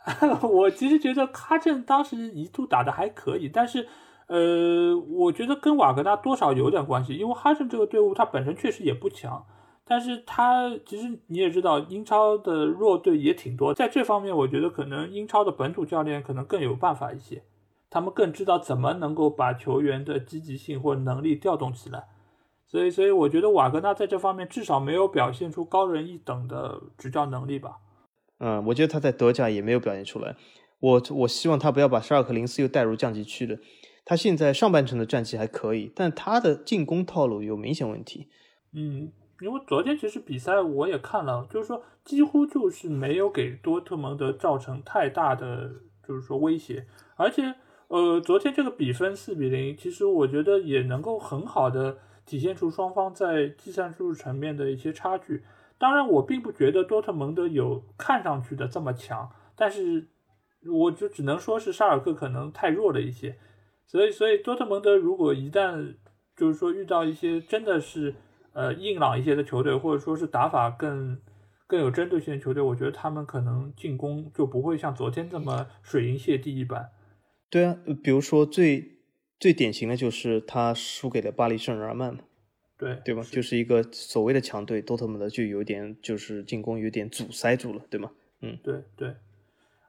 我其实觉得哈镇当时一度打的还可以，但是呃，我觉得跟瓦格纳多少有点关系，因为哈镇这个队伍他本身确实也不强。但是他其实你也知道，英超的弱队也挺多，在这方面，我觉得可能英超的本土教练可能更有办法一些，他们更知道怎么能够把球员的积极性或能力调动起来。所以，所以我觉得瓦格纳在这方面至少没有表现出高人一等的执教能力吧。嗯，我觉得他在德甲也没有表现出来。我我希望他不要把沙尔克零四又带入降级区的。他现在上半程的战绩还可以，但他的进攻套路有明显问题。嗯。因为昨天其实比赛我也看了，就是说几乎就是没有给多特蒙德造成太大的就是说威胁，而且呃昨天这个比分四比零，其实我觉得也能够很好的体现出双方在计算术层面的一些差距。当然我并不觉得多特蒙德有看上去的这么强，但是我就只能说是沙尔克可能太弱了一些，所以所以多特蒙德如果一旦就是说遇到一些真的是。呃硬朗一些的球队，或者说是打法更更有针对性的球队，我觉得他们可能进攻就不会像昨天这么水银泻地一般。对啊，比如说最最典型的就是他输给了巴黎圣日耳曼嘛，对对吧？就是一个所谓的强队，多特蒙德就有点就是进攻有点阻塞住了，对吗？嗯，对对。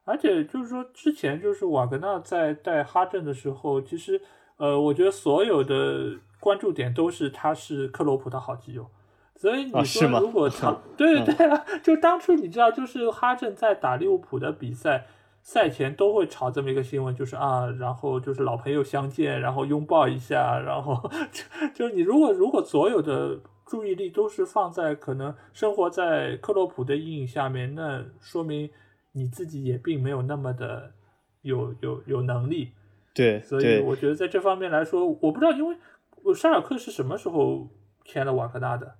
而且就是说，之前就是瓦格纳在带哈镇的时候，其实呃，我觉得所有的关注点都是他是克洛普的好基友，所以你说如果长 对对啊，就当初你知道，就是哈镇在打利物浦的比赛。赛前都会炒这么一个新闻，就是啊，然后就是老朋友相见，然后拥抱一下，然后就就是你如果如果所有的注意力都是放在可能生活在克洛普的阴影下面，那说明你自己也并没有那么的有有有能力。对，所以我觉得在这方面来说，我不知道，因为我沙尔克是什么时候签了瓦格纳的？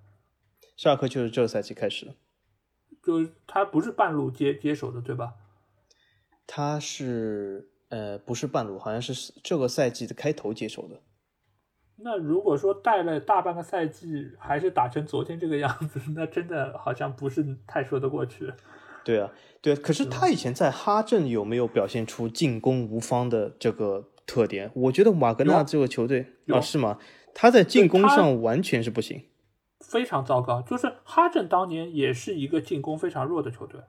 沙尔克就是这个赛季开始的，就是他不是半路接接手的，对吧？他是呃不是半路，好像是这个赛季的开头接手的。那如果说带了大半个赛季，还是打成昨天这个样子，那真的好像不是太说得过去。对啊，对，可是他以前在哈镇有没有表现出进攻无方的这个特点？我觉得瓦格纳这个球队啊，是吗？他在进攻上完全是不行，非常糟糕。就是哈镇当年也是一个进攻非常弱的球队。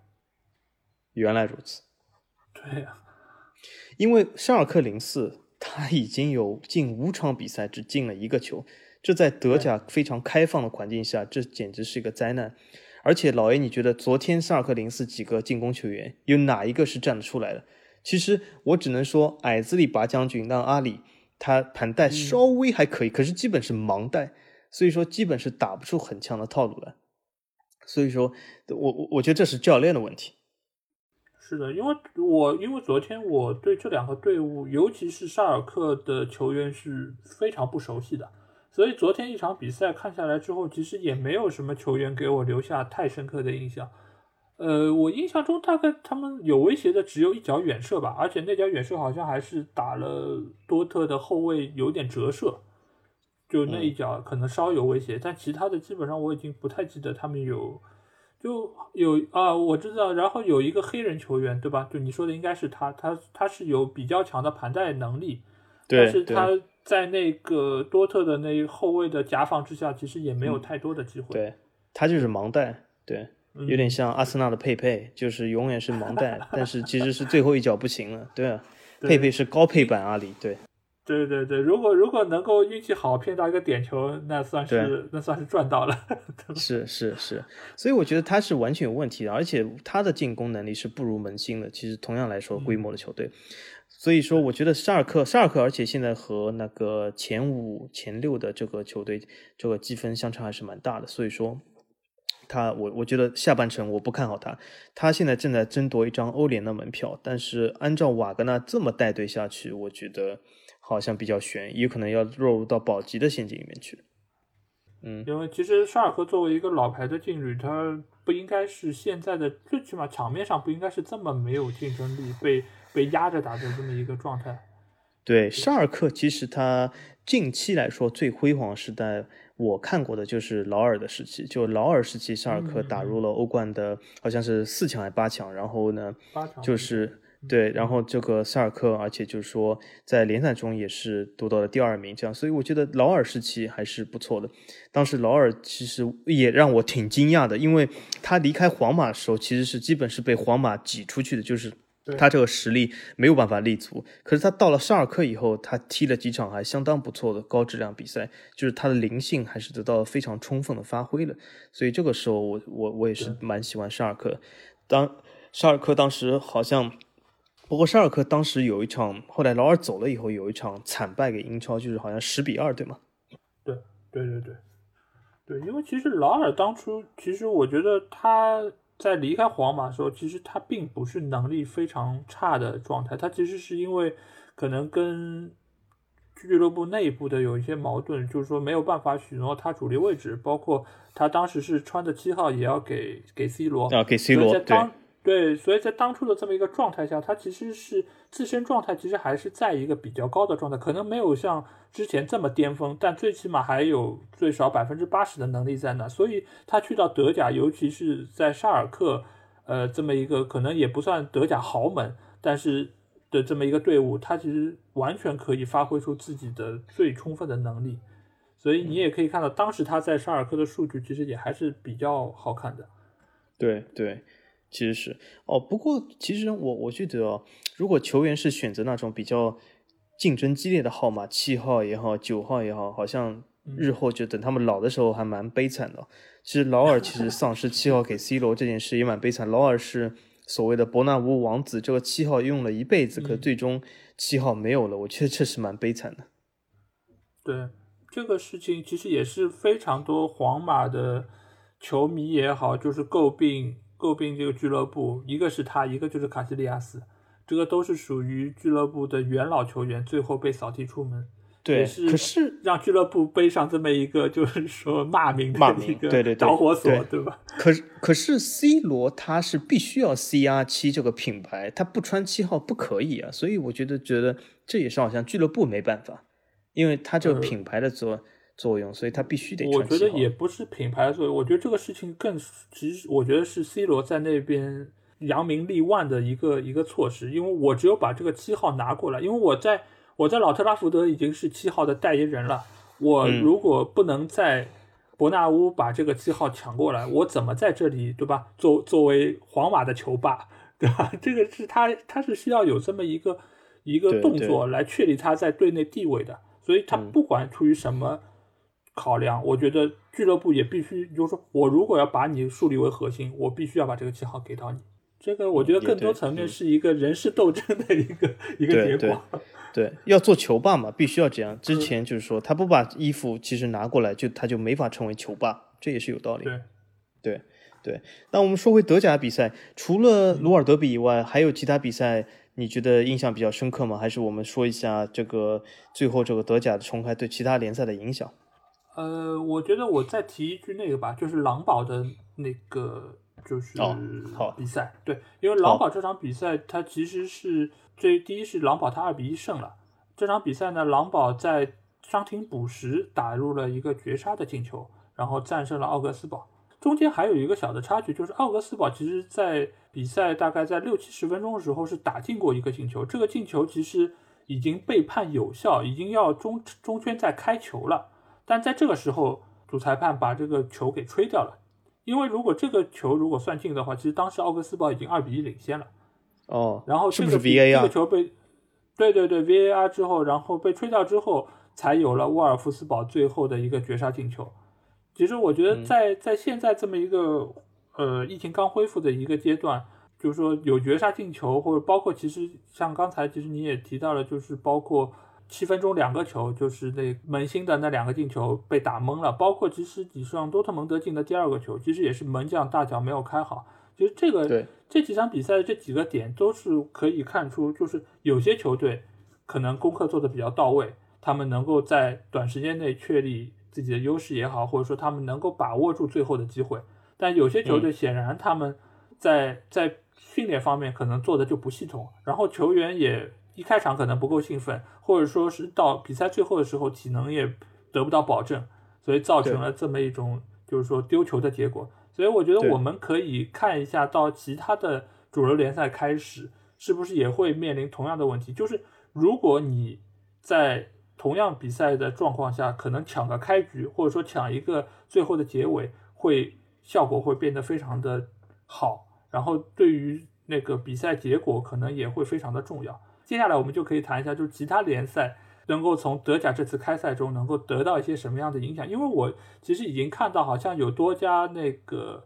原来如此。对呀，因为沙尔克零四他已经有近五场比赛只进了一个球，这在德甲非常开放的环境下，这简直是一个灾难。而且老 A，你觉得昨天沙尔克零四几个进攻球员有哪一个是站得出来的？其实我只能说，矮子里拔将军让阿里他盘带稍微还可以，可是基本是盲带，所以说基本是打不出很强的套路来。所以说我我我觉得这是教练的问题。是的，因为我因为昨天我对这两个队伍，尤其是沙尔克的球员是非常不熟悉的，所以昨天一场比赛看下来之后，其实也没有什么球员给我留下太深刻的印象。呃，我印象中大概他们有威胁的只有一脚远射吧，而且那脚远射好像还是打了多特的后卫有点折射，就那一脚可能稍有威胁，但其他的基本上我已经不太记得他们有。就有啊，我知道，然后有一个黑人球员，对吧？就你说的应该是他，他他是有比较强的盘带能力，但是他在那个多特的那后卫的夹防之下，其实也没有太多的机会。对他就是盲带，对，有点像阿森纳的佩佩，就是永远是盲带，但是其实是最后一脚不行了。对啊，佩佩是高配版阿里，对。对对对，如果如果能够运气好骗到一个点球，那算是那算是赚到了。是是是，所以我觉得他是完全有问题的，而且他的进攻能力是不如门兴的。其实同样来说，规模的球队，所以说我觉得沙尔克沙尔克，而且现在和那个前五前六的这个球队这个积分相差还是蛮大的。所以说他我我觉得下半程我不看好他，他现在正在争夺一张欧联的门票，但是按照瓦格纳这么带队下去，我觉得。好像比较悬，有可能要落入到保级的陷阱里面去。嗯，因为其实沙尔克作为一个老牌的劲旅，他不应该是现在的最起码场面上不应该是这么没有竞争力，被被压着打的这么一个状态。对，沙尔克其实他近期来说最辉煌时代，我看过的就是劳尔的时期，就劳尔时期，沙尔克打入了欧冠的好像是四强还是八强，然后呢，就是。对，然后这个沙尔克，而且就是说在联赛中也是夺到了第二名，这样，所以我觉得劳尔时期还是不错的。当时劳尔其实也让我挺惊讶的，因为他离开皇马的时候，其实是基本是被皇马挤出去的，就是他这个实力没有办法立足。可是他到了沙尔克以后，他踢了几场还相当不错的高质量比赛，就是他的灵性还是得到了非常充分的发挥了。所以这个时候，我我我也是蛮喜欢沙尔克。当沙尔克当时好像。不过沙尔克当时有一场，后来劳尔走了以后，有一场惨败给英超，就是好像十比二，对吗？对，对对对，对，因为其实劳尔当初，其实我觉得他在离开皇马的时候，其实他并不是能力非常差的状态，他其实是因为可能跟俱乐部内部的有一些矛盾，就是说没有办法许诺他主力位置，包括他当时是穿的七号也要给给 C 罗啊，给 C 罗，对。对，所以在当初的这么一个状态下，他其实是自身状态其实还是在一个比较高的状态，可能没有像之前这么巅峰，但最起码还有最少百分之八十的能力在那。所以他去到德甲，尤其是在沙尔克，呃，这么一个可能也不算德甲豪门，但是的这么一个队伍，他其实完全可以发挥出自己的最充分的能力。所以你也可以看到，当时他在沙尔克的数据其实也还是比较好看的。对对。其实是哦，不过其实我我觉得哦，如果球员是选择那种比较竞争激烈的号码，七号也好，九号也好，好像日后就等他们老的时候还蛮悲惨的。其实劳尔其实丧失七号给 C 罗这件事也蛮悲惨。劳尔是所谓的伯纳乌王子，这个七号用了一辈子，可最终七号没有了，我觉得这是蛮悲惨的。对这个事情，其实也是非常多皇马的球迷也好，就是诟病。诟病这个俱乐部，一个是他，一个就是卡西利亚斯，这个都是属于俱乐部的元老球员，最后被扫地出门，对，可是让俱乐部背上这么一个就是说骂名的一个导火索，对吧？可是可是 C 罗他是必须要 CR 七这个品牌，他不穿七号不可以啊，所以我觉得觉得这也是好像俱乐部没办法，因为他这个品牌的作。作用，所以他必须得。我觉得也不是品牌的作用，我觉得这个事情更，其实我觉得是 C 罗在那边扬名立万的一个一个措施，因为我只有把这个七号拿过来，因为我在我在老特拉福德已经是七号的代言人了，我如果不能在伯纳乌把这个七号抢过来，我怎么在这里，对吧？作作为皇马的球霸，对吧？这个是他他是需要有这么一个一个动作来确立他在队内地位的，所以他不管出于什么。考量，我觉得俱乐部也必须，就是说我如果要把你树立为核心，我必须要把这个旗号给到你。这个我觉得更多层面是一个人事斗争的一个 一个结果。对，要做球霸嘛，必须要这样。之前就是说他不把衣服其实拿过来，就他就没法成为球霸，这也是有道理。对，对，对。那我们说回德甲比赛，除了鲁尔德比以外，还有其他比赛你觉得印象比较深刻吗？还是我们说一下这个最后这个德甲的重开对其他联赛的影响？呃，我觉得我再提一句那个吧，就是狼堡的那个就是比赛，对，因为狼堡这场比赛它其实是最第一是狼堡它二比一胜了这场比赛呢，狼堡在伤停补时打入了一个绝杀的进球，然后战胜了奥格斯堡。中间还有一个小的插曲，就是奥格斯堡其实在比赛大概在六七十分钟的时候是打进过一个进球，这个进球其实已经被判有效，已经要中中圈在开球了。但在这个时候，主裁判把这个球给吹掉了，因为如果这个球如果算进的话，其实当时奥格斯堡已经二比一领先了。哦，然后是不是 VAR？这个球被，对对对，VAR 之后，然后被吹掉之后，才有了沃尔夫斯堡最后的一个绝杀进球。其实我觉得，在在现在这么一个呃疫情刚恢复的一个阶段，就是说有绝杀进球，或者包括其实像刚才其实你也提到了，就是包括。七分钟两个球，就是那门兴的那两个进球被打懵了，包括其实你像多特蒙德进的第二个球，其实也是门将大脚没有开好。其实这个这几场比赛的这几个点都是可以看出，就是有些球队可能功课做的比较到位，他们能够在短时间内确立自己的优势也好，或者说他们能够把握住最后的机会。但有些球队显然他们在在训练方面可能做的就不系统，然后球员也。一开场可能不够兴奋，或者说是到比赛最后的时候体能也得不到保证，所以造成了这么一种就是说丢球的结果。所以我觉得我们可以看一下到其他的主流联赛开始，是不是也会面临同样的问题？就是如果你在同样比赛的状况下，可能抢个开局，或者说抢一个最后的结尾，会效果会变得非常的好，然后对于那个比赛结果可能也会非常的重要。接下来我们就可以谈一下，就是其他联赛能够从德甲这次开赛中能够得到一些什么样的影响？因为我其实已经看到，好像有多家那个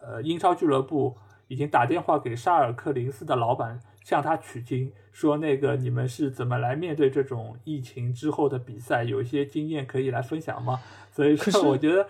呃英超俱乐部已经打电话给沙尔克零四的老板，向他取经，说那个你们是怎么来面对这种疫情之后的比赛？有一些经验可以来分享吗？所以说，我觉得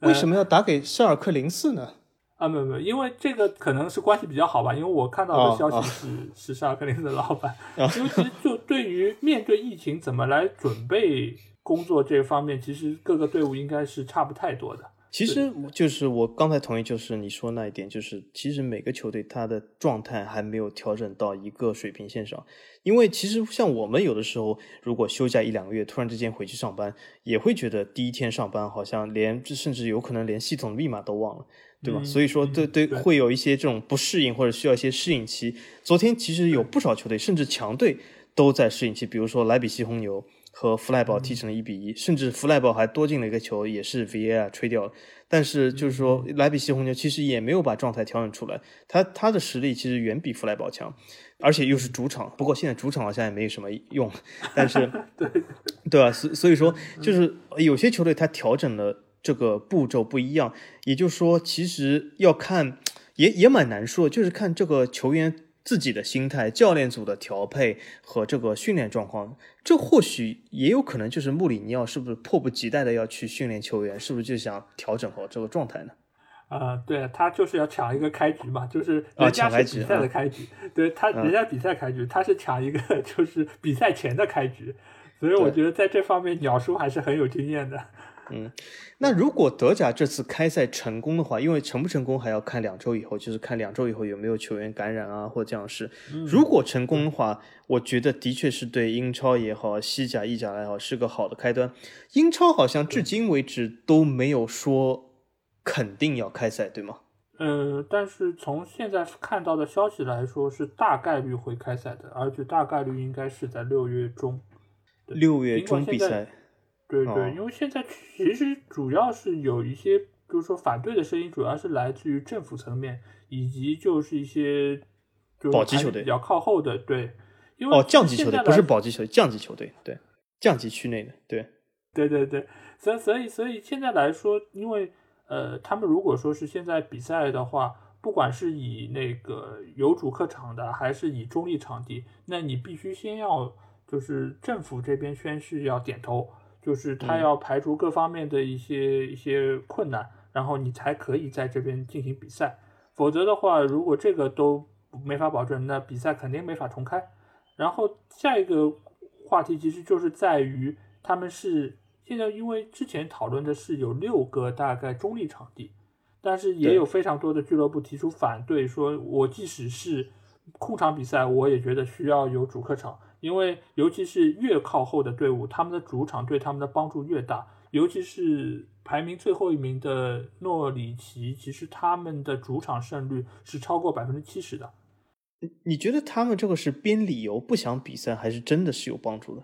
为什么要打给沙尔克零四呢？啊，没有没有，因为这个可能是关系比较好吧，因为我看到的消息是是沙尔克林的老板，因为其实就对于面对疫情怎么来准备工作这方面，其实各个队伍应该是差不太多的。其实就是我刚才同意，就是你说那一点，就是其实每个球队他的状态还没有调整到一个水平线上。因为其实像我们有的时候，如果休假一两个月，突然之间回去上班，也会觉得第一天上班好像连甚至有可能连系统密码都忘了，对吧？所以说，对对，会有一些这种不适应或者需要一些适应期。昨天其实有不少球队，甚至强队都在适应期，比如说莱比锡红牛。和弗赖堡踢成了一比一，甚至弗赖堡还多进了一个球，也是 VAR 吹掉了。但是就是说，莱比锡红牛其实也没有把状态调整出来，他他的实力其实远比弗赖堡强，而且又是主场。不过现在主场好像也没有什么用，但是 对 对吧？所所以说，就是有些球队他调整了这个步骤不一样，也就是说，其实要看也也蛮难说，就是看这个球员。自己的心态、教练组的调配和这个训练状况，这或许也有可能就是穆里尼奥是不是迫不及待的要去训练球员，是不是就想调整好这个状态呢？啊，对他就是要抢一个开局嘛，就是人家是比赛的开局，对他人家比赛开局，他是抢一个就是比赛前的开局，所以我觉得在这方面鸟叔还是很有经验的。嗯，那如果德甲这次开赛成功的话，因为成不成功还要看两周以后，就是看两周以后有没有球员感染啊，或这样事。如果成功的话，我觉得的确是对英超也好，西甲、意甲也好，是个好的开端。英超好像至今为止都没有说肯定要开赛，对吗？呃，但是从现在看到的消息来说，是大概率会开赛的，而且大概率应该是在六月中。六月中比赛。对对，因为现在其实主要是有一些，就是说反对的声音，主要是来自于政府层面，以及就是一些就保级球队比较靠后的，对，因为哦降级球队不是保级球队，降级球队，对，降级区内的，对，对对对，所以所以所以现在来说，因为呃，他们如果说是现在比赛的话，不管是以那个有主客场的，还是以中立场地，那你必须先要就是政府这边宣誓要点头。就是他要排除各方面的一些一些困难，然后你才可以在这边进行比赛。否则的话，如果这个都没法保证，那比赛肯定没法重开。然后下一个话题其实就是在于，他们是现在因为之前讨论的是有六个大概中立场地，但是也有非常多的俱乐部提出反对，说我即使是空场比赛，我也觉得需要有主客场。因为尤其是越靠后的队伍，他们的主场对他们的帮助越大。尤其是排名最后一名的诺里奇，其实他们的主场胜率是超过百分之七十的。你觉得他们这个是编理由不想比赛，还是真的是有帮助的？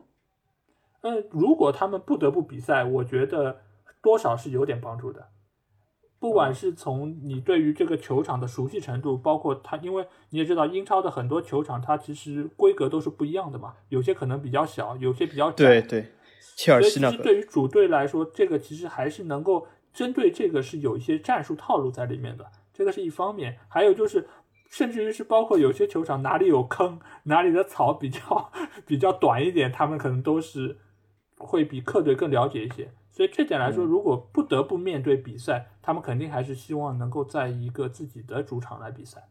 嗯，如果他们不得不比赛，我觉得多少是有点帮助的。不管是从你对于这个球场的熟悉程度，包括它，因为你也知道英超的很多球场，它其实规格都是不一样的嘛，有些可能比较小，有些比较窄。对对，切尔西那个。其实对于主队来说，这个其实还是能够针对这个是有一些战术套路在里面的，这个是一方面。还有就是，甚至于是包括有些球场哪里有坑，哪里的草比较 比较短一点，他们可能都是会比客队更了解一些。所以这点来说，如果不得不面对比赛，他们肯定还是希望能够在一个自己的主场来比赛。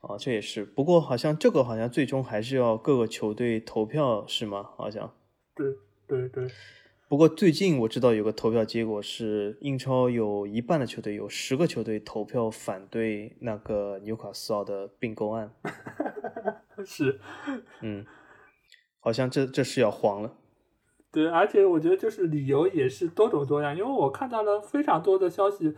哦，这也是。不过好像这个好像最终还是要各个球队投票，是吗？好像。对对对。不过最近我知道有个投票结果是，英超有一半的球队，有十个球队投票反对那个纽卡斯尔的并购案。是。嗯。好像这这是要黄了。对，而且我觉得就是理由也是多种多样，因为我看到了非常多的消息，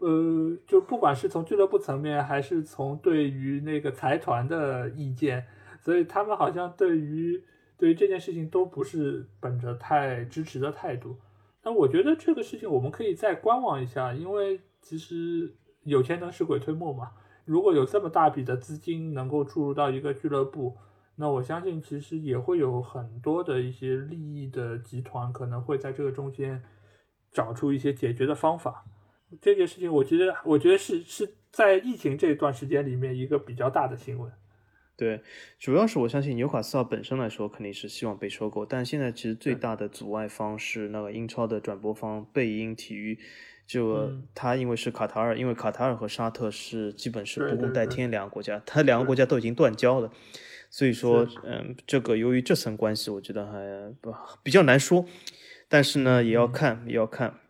呃，就不管是从俱乐部层面，还是从对于那个财团的意见，所以他们好像对于对于这件事情都不是本着太支持的态度。那我觉得这个事情我们可以再观望一下，因为其实有钱能使鬼推磨嘛，如果有这么大笔的资金能够注入到一个俱乐部。那我相信，其实也会有很多的一些利益的集团，可能会在这个中间找出一些解决的方法。这件事情，我觉得，我觉得是是在疫情这段时间里面一个比较大的新闻。对，主要是我相信纽卡斯尔本身来说肯定是希望被收购，但现在其实最大的阻碍方是那个英超的转播方贝因体育，就他因为是卡塔尔，因为卡塔尔和沙特是基本是不共戴天两个国家，他两个国家都已经断交了。所以说，嗯，这个由于这层关系，我觉得还不比较难说，但是呢，也要看，也要看。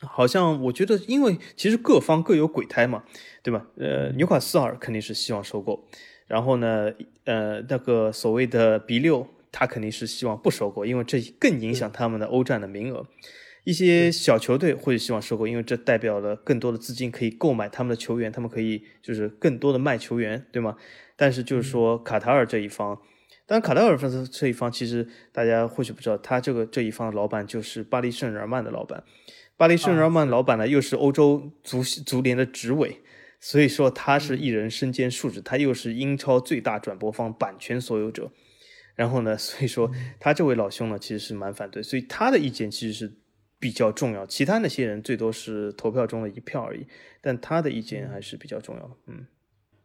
好像我觉得，因为其实各方各有鬼胎嘛，对吧？呃，纽卡斯尔肯定是希望收购，然后呢，呃，那个所谓的 B 六，他肯定是希望不收购，因为这更影响他们的欧战的名额。一些小球队会希望收购，因为这代表了更多的资金可以购买他们的球员，他们可以就是更多的卖球员，对吗？但是就是说卡塔尔这一方，当然卡塔尔这这一方其实大家或许不知道，他这个这一方的老板就是巴黎圣日耳曼的老板。巴黎圣日耳曼老板呢，又是欧洲足足联的执委，所以说他是一人身兼数职，他又是英超最大转播方版权所有者，然后呢，所以说他这位老兄呢，其实是蛮反对，所以他的意见其实是比较重要，其他那些人最多是投票中的一票而已，但他的意见还是比较重要的。嗯，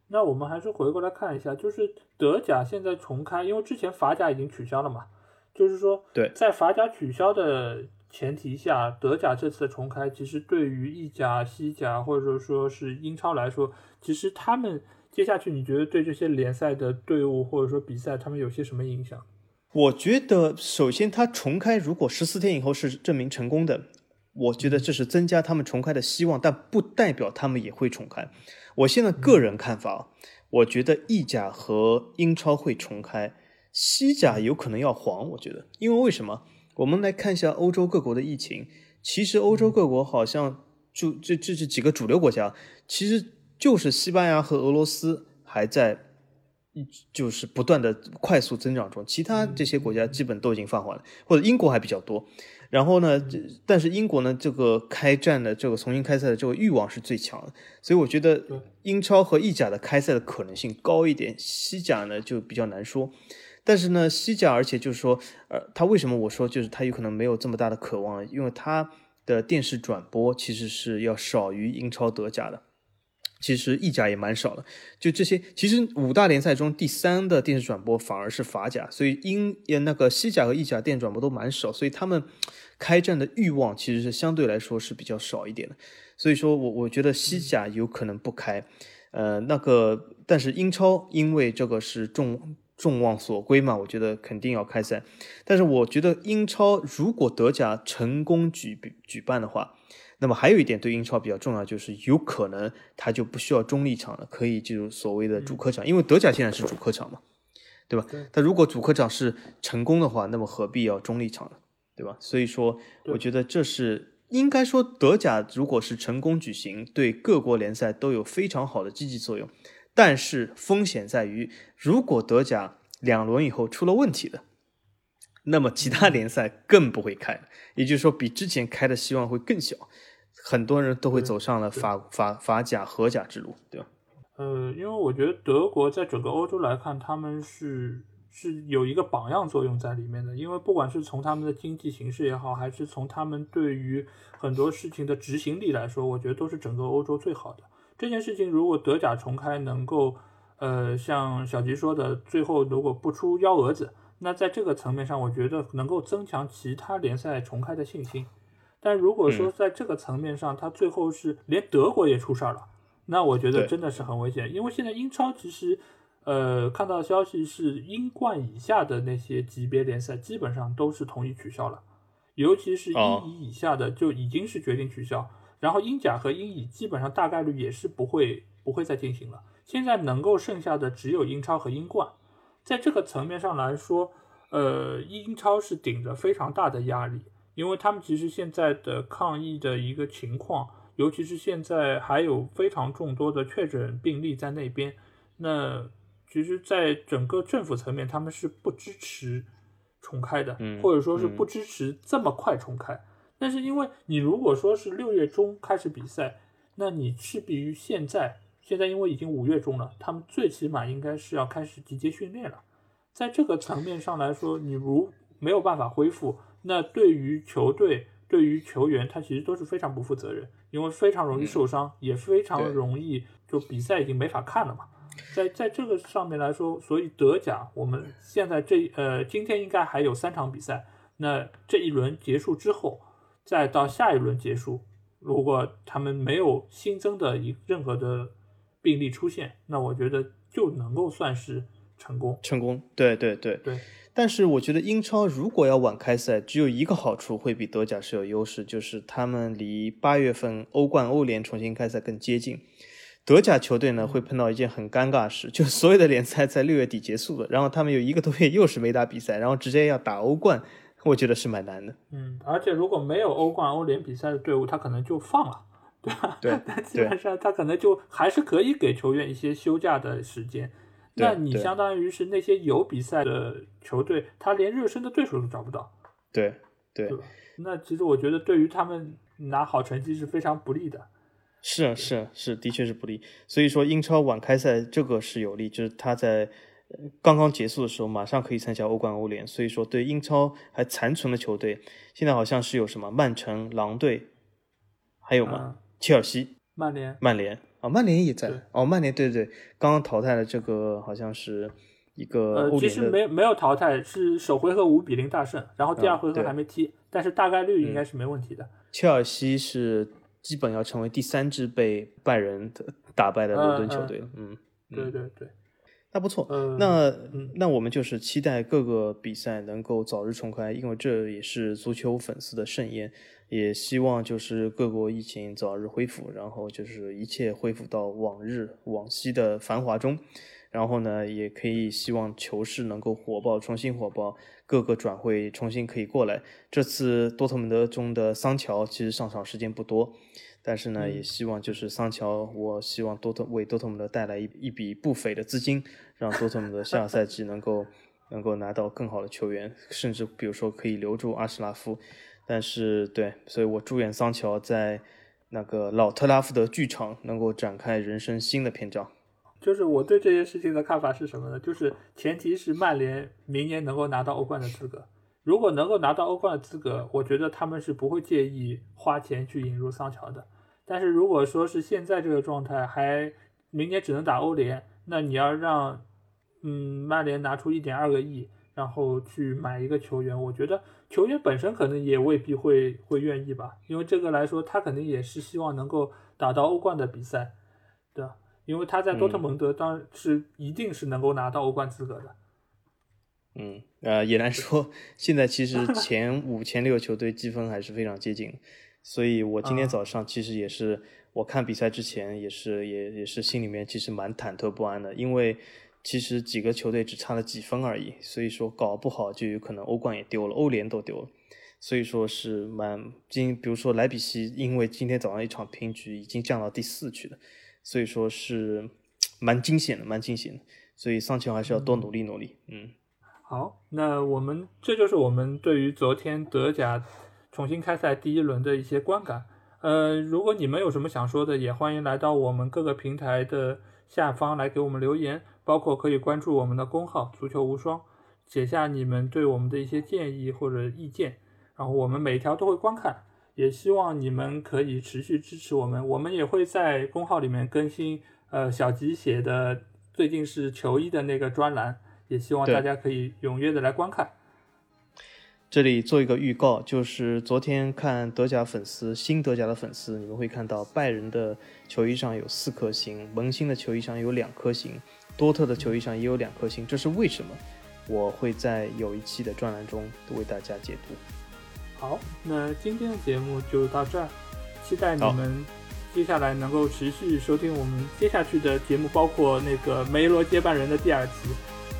那我们还是回过来看一下，就是德甲现在重开，因为之前法甲已经取消了嘛，就是说对，在法甲取消的。前提下，德甲这次的重开，其实对于意甲、西甲或者说是英超来说，其实他们接下去，你觉得对这些联赛的队伍或者说比赛，他们有些什么影响？我觉得，首先它重开，如果十四天以后是证明成功的，我觉得这是增加他们重开的希望，但不代表他们也会重开。我现在个人看法，我觉得意甲和英超会重开，西甲有可能要黄。我觉得，因为为什么？我们来看一下欧洲各国的疫情。其实欧洲各国好像就这这这几个主流国家，其实就是西班牙和俄罗斯还在，就是不断的快速增长中。其他这些国家基本都已经放缓了，或者英国还比较多。然后呢，但是英国呢，这个开战的这个重新开赛的这个欲望是最强的，所以我觉得英超和意甲的开赛的可能性高一点，西甲呢就比较难说。但是呢，西甲，而且就是说，呃，他为什么我说就是他有可能没有这么大的渴望？因为他的电视转播其实是要少于英超、德甲的，其实意甲也蛮少的。就这些，其实五大联赛中第三的电视转播反而是法甲，所以英也那个西甲和意甲电转播都蛮少，所以他们开战的欲望其实是相对来说是比较少一点的。所以说我我觉得西甲有可能不开，呃，那个但是英超因为这个是重。众望所归嘛，我觉得肯定要开赛。但是我觉得英超如果德甲成功举举办的话，那么还有一点对英超比较重要，就是有可能他就不需要中立场了，可以进入所谓的主客场，因为德甲现在是主客场嘛，对吧？他如果主客场是成功的话，那么何必要中立场呢？对吧？所以说，我觉得这是应该说德甲如果是成功举行，对各国联赛都有非常好的积极作用。但是风险在于，如果德甲两轮以后出了问题的，那么其他联赛更不会开，也就是说，比之前开的希望会更小，很多人都会走上了法法法甲、荷甲之路，对吧？呃，因为我觉得德国在整个欧洲来看，他们是是有一个榜样作用在里面的，因为不管是从他们的经济形势也好，还是从他们对于很多事情的执行力来说，我觉得都是整个欧洲最好的。这件事情如果德甲重开能够，呃，像小吉说的，最后如果不出幺蛾子，那在这个层面上，我觉得能够增强其他联赛重开的信心。但如果说在这个层面上，他最后是连德国也出事儿了，那我觉得真的是很危险。因为现在英超其实，呃，看到消息是英冠以下的那些级别联赛基本上都是同意取消了，尤其是英乙以下的就已经是决定取消。然后英甲和英乙基本上大概率也是不会不会再进行了。现在能够剩下的只有英超和英冠，在这个层面上来说，呃，英超是顶着非常大的压力，因为他们其实现在的抗疫的一个情况，尤其是现在还有非常众多的确诊病例在那边，那其实，在整个政府层面，他们是不支持重开的，或者说是不支持这么快重开。但是因为你如果说是六月中开始比赛，那你势必于现在，现在因为已经五月中了，他们最起码应该是要开始集结训练了。在这个层面上来说，你如没有办法恢复，那对于球队、对于球员，他其实都是非常不负责任，因为非常容易受伤，也非常容易就比赛已经没法看了嘛。在在这个上面来说，所以德甲我们现在这呃今天应该还有三场比赛，那这一轮结束之后。再到下一轮结束，如果他们没有新增的一任何的病例出现，那我觉得就能够算是成功。成功，对对对对。但是我觉得英超如果要晚开赛，只有一个好处会比德甲是有优势，就是他们离八月份欧冠、欧联重新开赛更接近。德甲球队呢会碰到一件很尴尬的事，就 所有的联赛在六月底结束了，然后他们有一个多月又是没打比赛，然后直接要打欧冠，我觉得是蛮难的。嗯，而且如果没有欧冠、欧联比赛的队伍，他可能就放了，对吧？对，但基本上他可能就还是可以给球员一些休假的时间。那你相当于是那些有比赛的球队，他连热身的对手都找不到。对对，那其实我觉得对于他们拿好成绩是非常不利的。是啊是啊是，的确是不利。所以说英超晚开赛这个是有利，就是他在刚刚结束的时候马上可以参加欧冠、欧联。所以说对英超还残存的球队，现在好像是有什么曼城、狼队，还有吗？切尔西、曼联、曼联。哦，曼联也在。哦，曼联对对对，刚刚淘汰了这个，好像是一个呃，其实没没有淘汰，是首回合五比零大胜，然后第二回合还没踢，但是大概率应该是没问题的。切尔西是基本要成为第三支被拜仁打败的伦敦球队了。嗯，对对对，那不错。那那我们就是期待各个比赛能够早日重开，因为这也是足球粉丝的盛宴。也希望就是各国疫情早日恢复，然后就是一切恢复到往日往昔的繁华中，然后呢，也可以希望球市能够火爆，重新火爆，各个转会重新可以过来。这次多特蒙德中的桑乔其实上场时间不多，但是呢，也希望就是桑乔，我希望多特为多特蒙德带来一一笔不菲的资金，让多特蒙德下赛季能够能够拿到更好的球员，甚至比如说可以留住阿什拉夫。但是，对，所以我祝愿桑乔在那个老特拉福德剧场能够展开人生新的篇章。就是我对这件事情的看法是什么呢？就是前提是曼联明年能够拿到欧冠的资格。如果能够拿到欧冠的资格，我觉得他们是不会介意花钱去引入桑乔的。但是如果说是现在这个状态，还明年只能打欧联，那你要让嗯曼联拿出一点二个亿。然后去买一个球员，我觉得球员本身可能也未必会会愿意吧，因为这个来说，他肯定也是希望能够打到欧冠的比赛，对吧？因为他在多特蒙德当然是一定是能够拿到欧冠资格的。嗯，呃，也难说。现在其实前五、前六球队积分还是非常接近，所以我今天早上其实也是我看比赛之前也是也也是心里面其实蛮忐忑不安的，因为。其实几个球队只差了几分而已，所以说搞不好就有可能欧冠也丢了，欧联都丢了，所以说是蛮今，比如说莱比锡，因为今天早上一场平局已经降到第四去了，所以说是 蛮惊险的，蛮惊险的，所以桑乔还是要多努力努力。嗯，好，那我们这就是我们对于昨天德甲重新开赛第一轮的一些观感。呃，如果你们有什么想说的，也欢迎来到我们各个平台的下方来给我们留言。包括可以关注我们的公号“足球无双”，写下你们对我们的一些建议或者意见，然后我们每条都会观看。也希望你们可以持续支持我们，我们也会在公号里面更新。呃，小吉写的最近是球衣的那个专栏，也希望大家可以踊跃的来观看。这里做一个预告，就是昨天看德甲粉丝新德甲的粉丝，你们会看到拜仁的球衣上有四颗星，萌新的球衣上有两颗星。多特的球衣上也有两颗星，这是为什么？我会在有一期的专栏中为大家解读。好，那今天的节目就到这儿，期待你们接下来能够持续收听我们接下去的节目，包括那个梅罗接班人的第二期，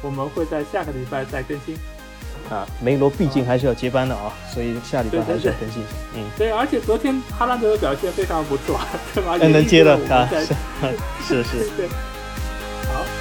我们会在下个礼拜再更新。啊，梅罗毕竟还是要接班的啊，所以下礼拜还是要更新。嗯，对，而且昨天哈兰德的表现非常不错，对吧？能接的啊，是 是。对。好。